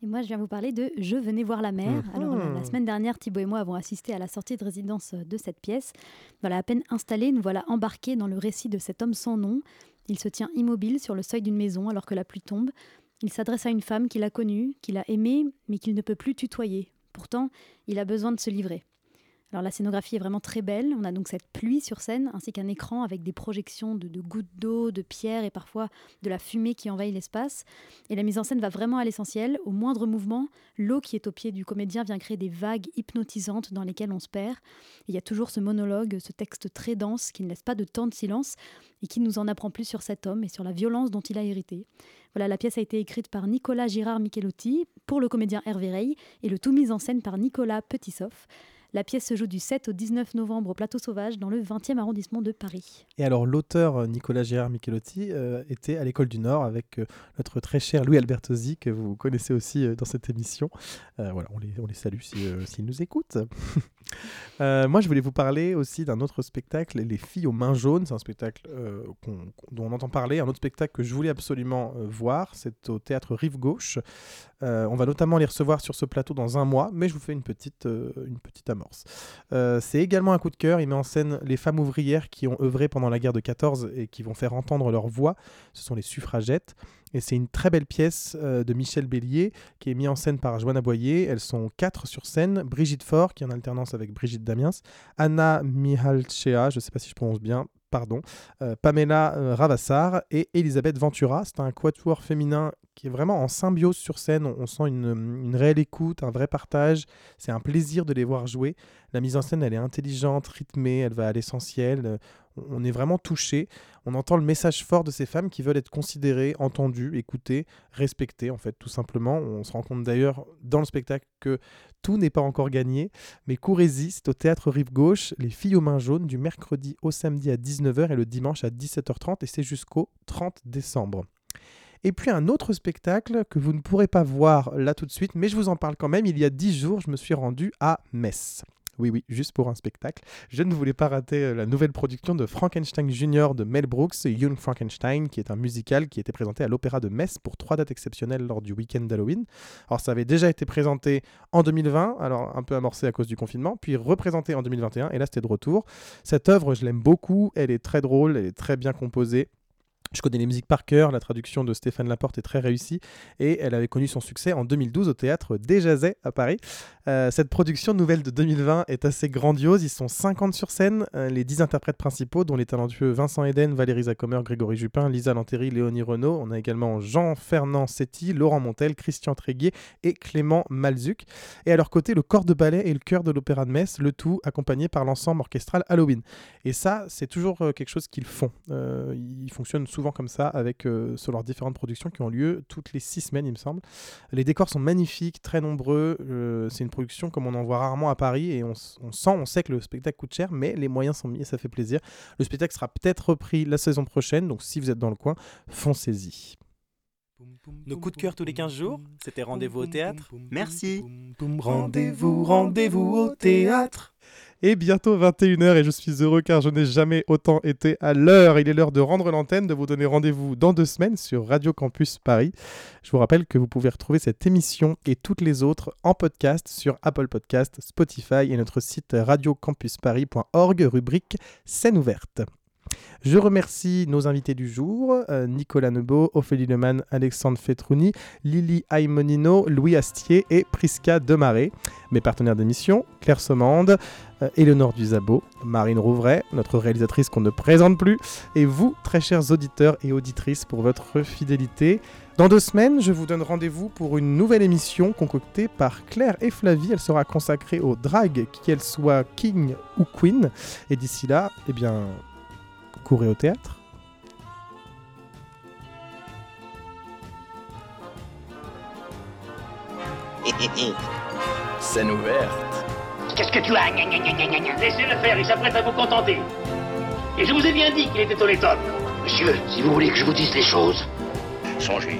Et moi, je viens vous parler de Je venais voir la mer. Mhm. Alors, la, la semaine dernière, Thibaut et moi avons assisté à la sortie de résidence de cette pièce. Voilà, à peine installés, nous voilà embarqués dans le récit de cet homme sans nom. Il se tient immobile sur le seuil d'une maison alors que la pluie tombe. Il s'adresse à une femme qu'il a connue, qu'il a aimée, mais qu'il ne peut plus tutoyer. Pourtant, il a besoin de se livrer. Alors la scénographie est vraiment très belle. On a donc cette pluie sur scène, ainsi qu'un écran avec des projections de, de gouttes d'eau, de pierres et parfois de la fumée qui envahit l'espace. Et la mise en scène va vraiment à l'essentiel. Au moindre mouvement, l'eau qui est au pied du comédien vient créer des vagues hypnotisantes dans lesquelles on se perd. Il y a toujours ce monologue, ce texte très dense qui ne laisse pas de temps de silence et qui nous en apprend plus sur cet homme et sur la violence dont il a hérité. Voilà, la pièce a été écrite par Nicolas Girard Michelotti pour le comédien Hervé Rey et le tout mis en scène par Nicolas Petissoff. La pièce se joue du 7 au 19 novembre au Plateau Sauvage dans le 20e arrondissement de Paris. Et alors l'auteur euh, Nicolas Gérard Michelotti euh, était à l'école du Nord avec euh, notre très cher Louis Albertosi que vous connaissez aussi dans cette émission. Voilà, on les, on les salue si, s'ils nous écoutent. Moi je voulais vous parler aussi d'un autre spectacle, Les filles aux mains jaunes. C'est un spectacle dont on entend parler, un autre spectacle que je voulais absolument voir. C'est au théâtre Rive Gauche. Euh, on va notamment les recevoir sur ce plateau dans un mois, mais je vous fais une petite, euh, une petite amorce. Euh, c'est également un coup de cœur. Il met en scène les femmes ouvrières qui ont œuvré pendant la guerre de 14 et qui vont faire entendre leur voix. Ce sont les suffragettes. Et c'est une très belle pièce de Michel Bélier qui est mise en scène par Joanna Boyer. Elles sont quatre sur scène. Brigitte Faure, qui est en alternance avec Brigitte Damiens. Anna Mihalchea, je ne sais pas si je prononce bien, pardon. Pamela Ravassar et Elisabeth Ventura. C'est un quatuor féminin qui est vraiment en symbiose sur scène. On, sent une, une réelle écoute, un vrai partage. C'est un plaisir de les voir jouer. La mise en scène, elle est intelligente, rythmée, elle va à l'essentiel. Euh, On est vraiment touché. On entend le message fort de ces femmes qui veulent être considérées, entendues, écoutées, respectées, en fait, tout simplement. On se rend compte d'ailleurs dans le spectacle que tout n'est pas encore gagné. Mais courez-y, c'est au théâtre Rive Gauche, Les filles aux mains jaunes, du mercredi au samedi à 19h et le dimanche à 17h30, et c'est jusqu'au 30 décembre. Et puis un autre spectacle que vous ne pourrez pas voir là tout de suite, mais je vous en parle quand même. Il y a 10 jours, je me suis rendu à Metz. Oui, oui, juste pour un spectacle. Je ne voulais pas rater euh, la nouvelle production de Frankenstein Jr. de Mel Brooks, Young Frankenstein, qui est un musical qui était présenté à l'Opéra de Metz pour trois dates exceptionnelles lors du week-end d'Halloween. Alors, ça avait déjà été présenté en 2020, alors un peu amorcé à cause du confinement, puis représenté en 2021, et là, c'était de retour. Cette œuvre, je l'aime beaucoup, elle est très drôle, elle est très bien composée. Je connais les musiques par cœur, la traduction de Stéphane Laporte est très réussie et elle avait connu son succès en 2012 au théâtre Desjazets à Paris. Euh, cette production nouvelle de 2020 est assez grandiose, ils sont 50 sur scène, euh, les 10 interprètes principaux dont les talentueux Vincent Eden, Valérie Zacomer, Grégory Jupin, Lisa Lantéry, Léonie Renaud, on a également Jean-Fernand Setti, Laurent Montel, Christian Tréguier et Clément Malzuc. Et à leur côté, le corps de ballet et le chœur de l'Opéra de Metz, le tout accompagné par l'ensemble orchestral Halloween. Et ça, c'est toujours euh, quelque chose qu'ils font. Ils fonctionnent comme ça avec euh, sur leurs différentes productions qui ont lieu toutes les six semaines, il me semble. Les décors sont magnifiques, très nombreux. euh, c'est une production comme on en voit rarement à Paris et on, on sent, on sait que le spectacle coûte cher, mais les moyens sont mis et ça fait plaisir. Le spectacle sera peut-être repris la saison prochaine, donc si vous êtes dans le coin, foncez-y. Nos coups de cœur tous les 15 jours, c'était rendez-vous au théâtre. Merci. Rendez-vous, rendez-vous au théâtre. Et bientôt 21h et je suis heureux car je n'ai jamais autant été à l'heure. Il est l'heure de rendre l'antenne, de vous donner rendez-vous dans deux semaines sur Radio Campus Paris. Je vous rappelle que vous pouvez retrouver cette émission et toutes les autres en podcast sur Apple Podcast, Spotify et notre site radiocampusparis.org, rubrique scène ouverte. Je remercie nos invités du jour, euh, Nicolas Nebo, Ophélie Lemann, Alexandre Fetrouni, Lily Aimonino, Louis Astier et Prisca Demaré. Mes partenaires d'émission, Claire Sommande, euh, Éléonore Marine Rouvray, notre réalisatrice qu'on ne présente plus, et vous, très chers auditeurs et auditrices, pour votre fidélité. Dans deux semaines, je vous donne rendez-vous pour une nouvelle émission concoctée par Claire et Flavie. Elle sera consacrée au drag, qu'elle soit king ou queen. Et d'ici là, eh bien, au théâtre. Scène ouverte. Qu'est-ce que tu as gna, gna, gna, gna, gna, gna? Laissez-le faire, il s'apprête à vous contenter. Et je vous ai bien dit qu'il était honnête homme. Monsieur, si vous voulez que je vous dise les choses. Songez,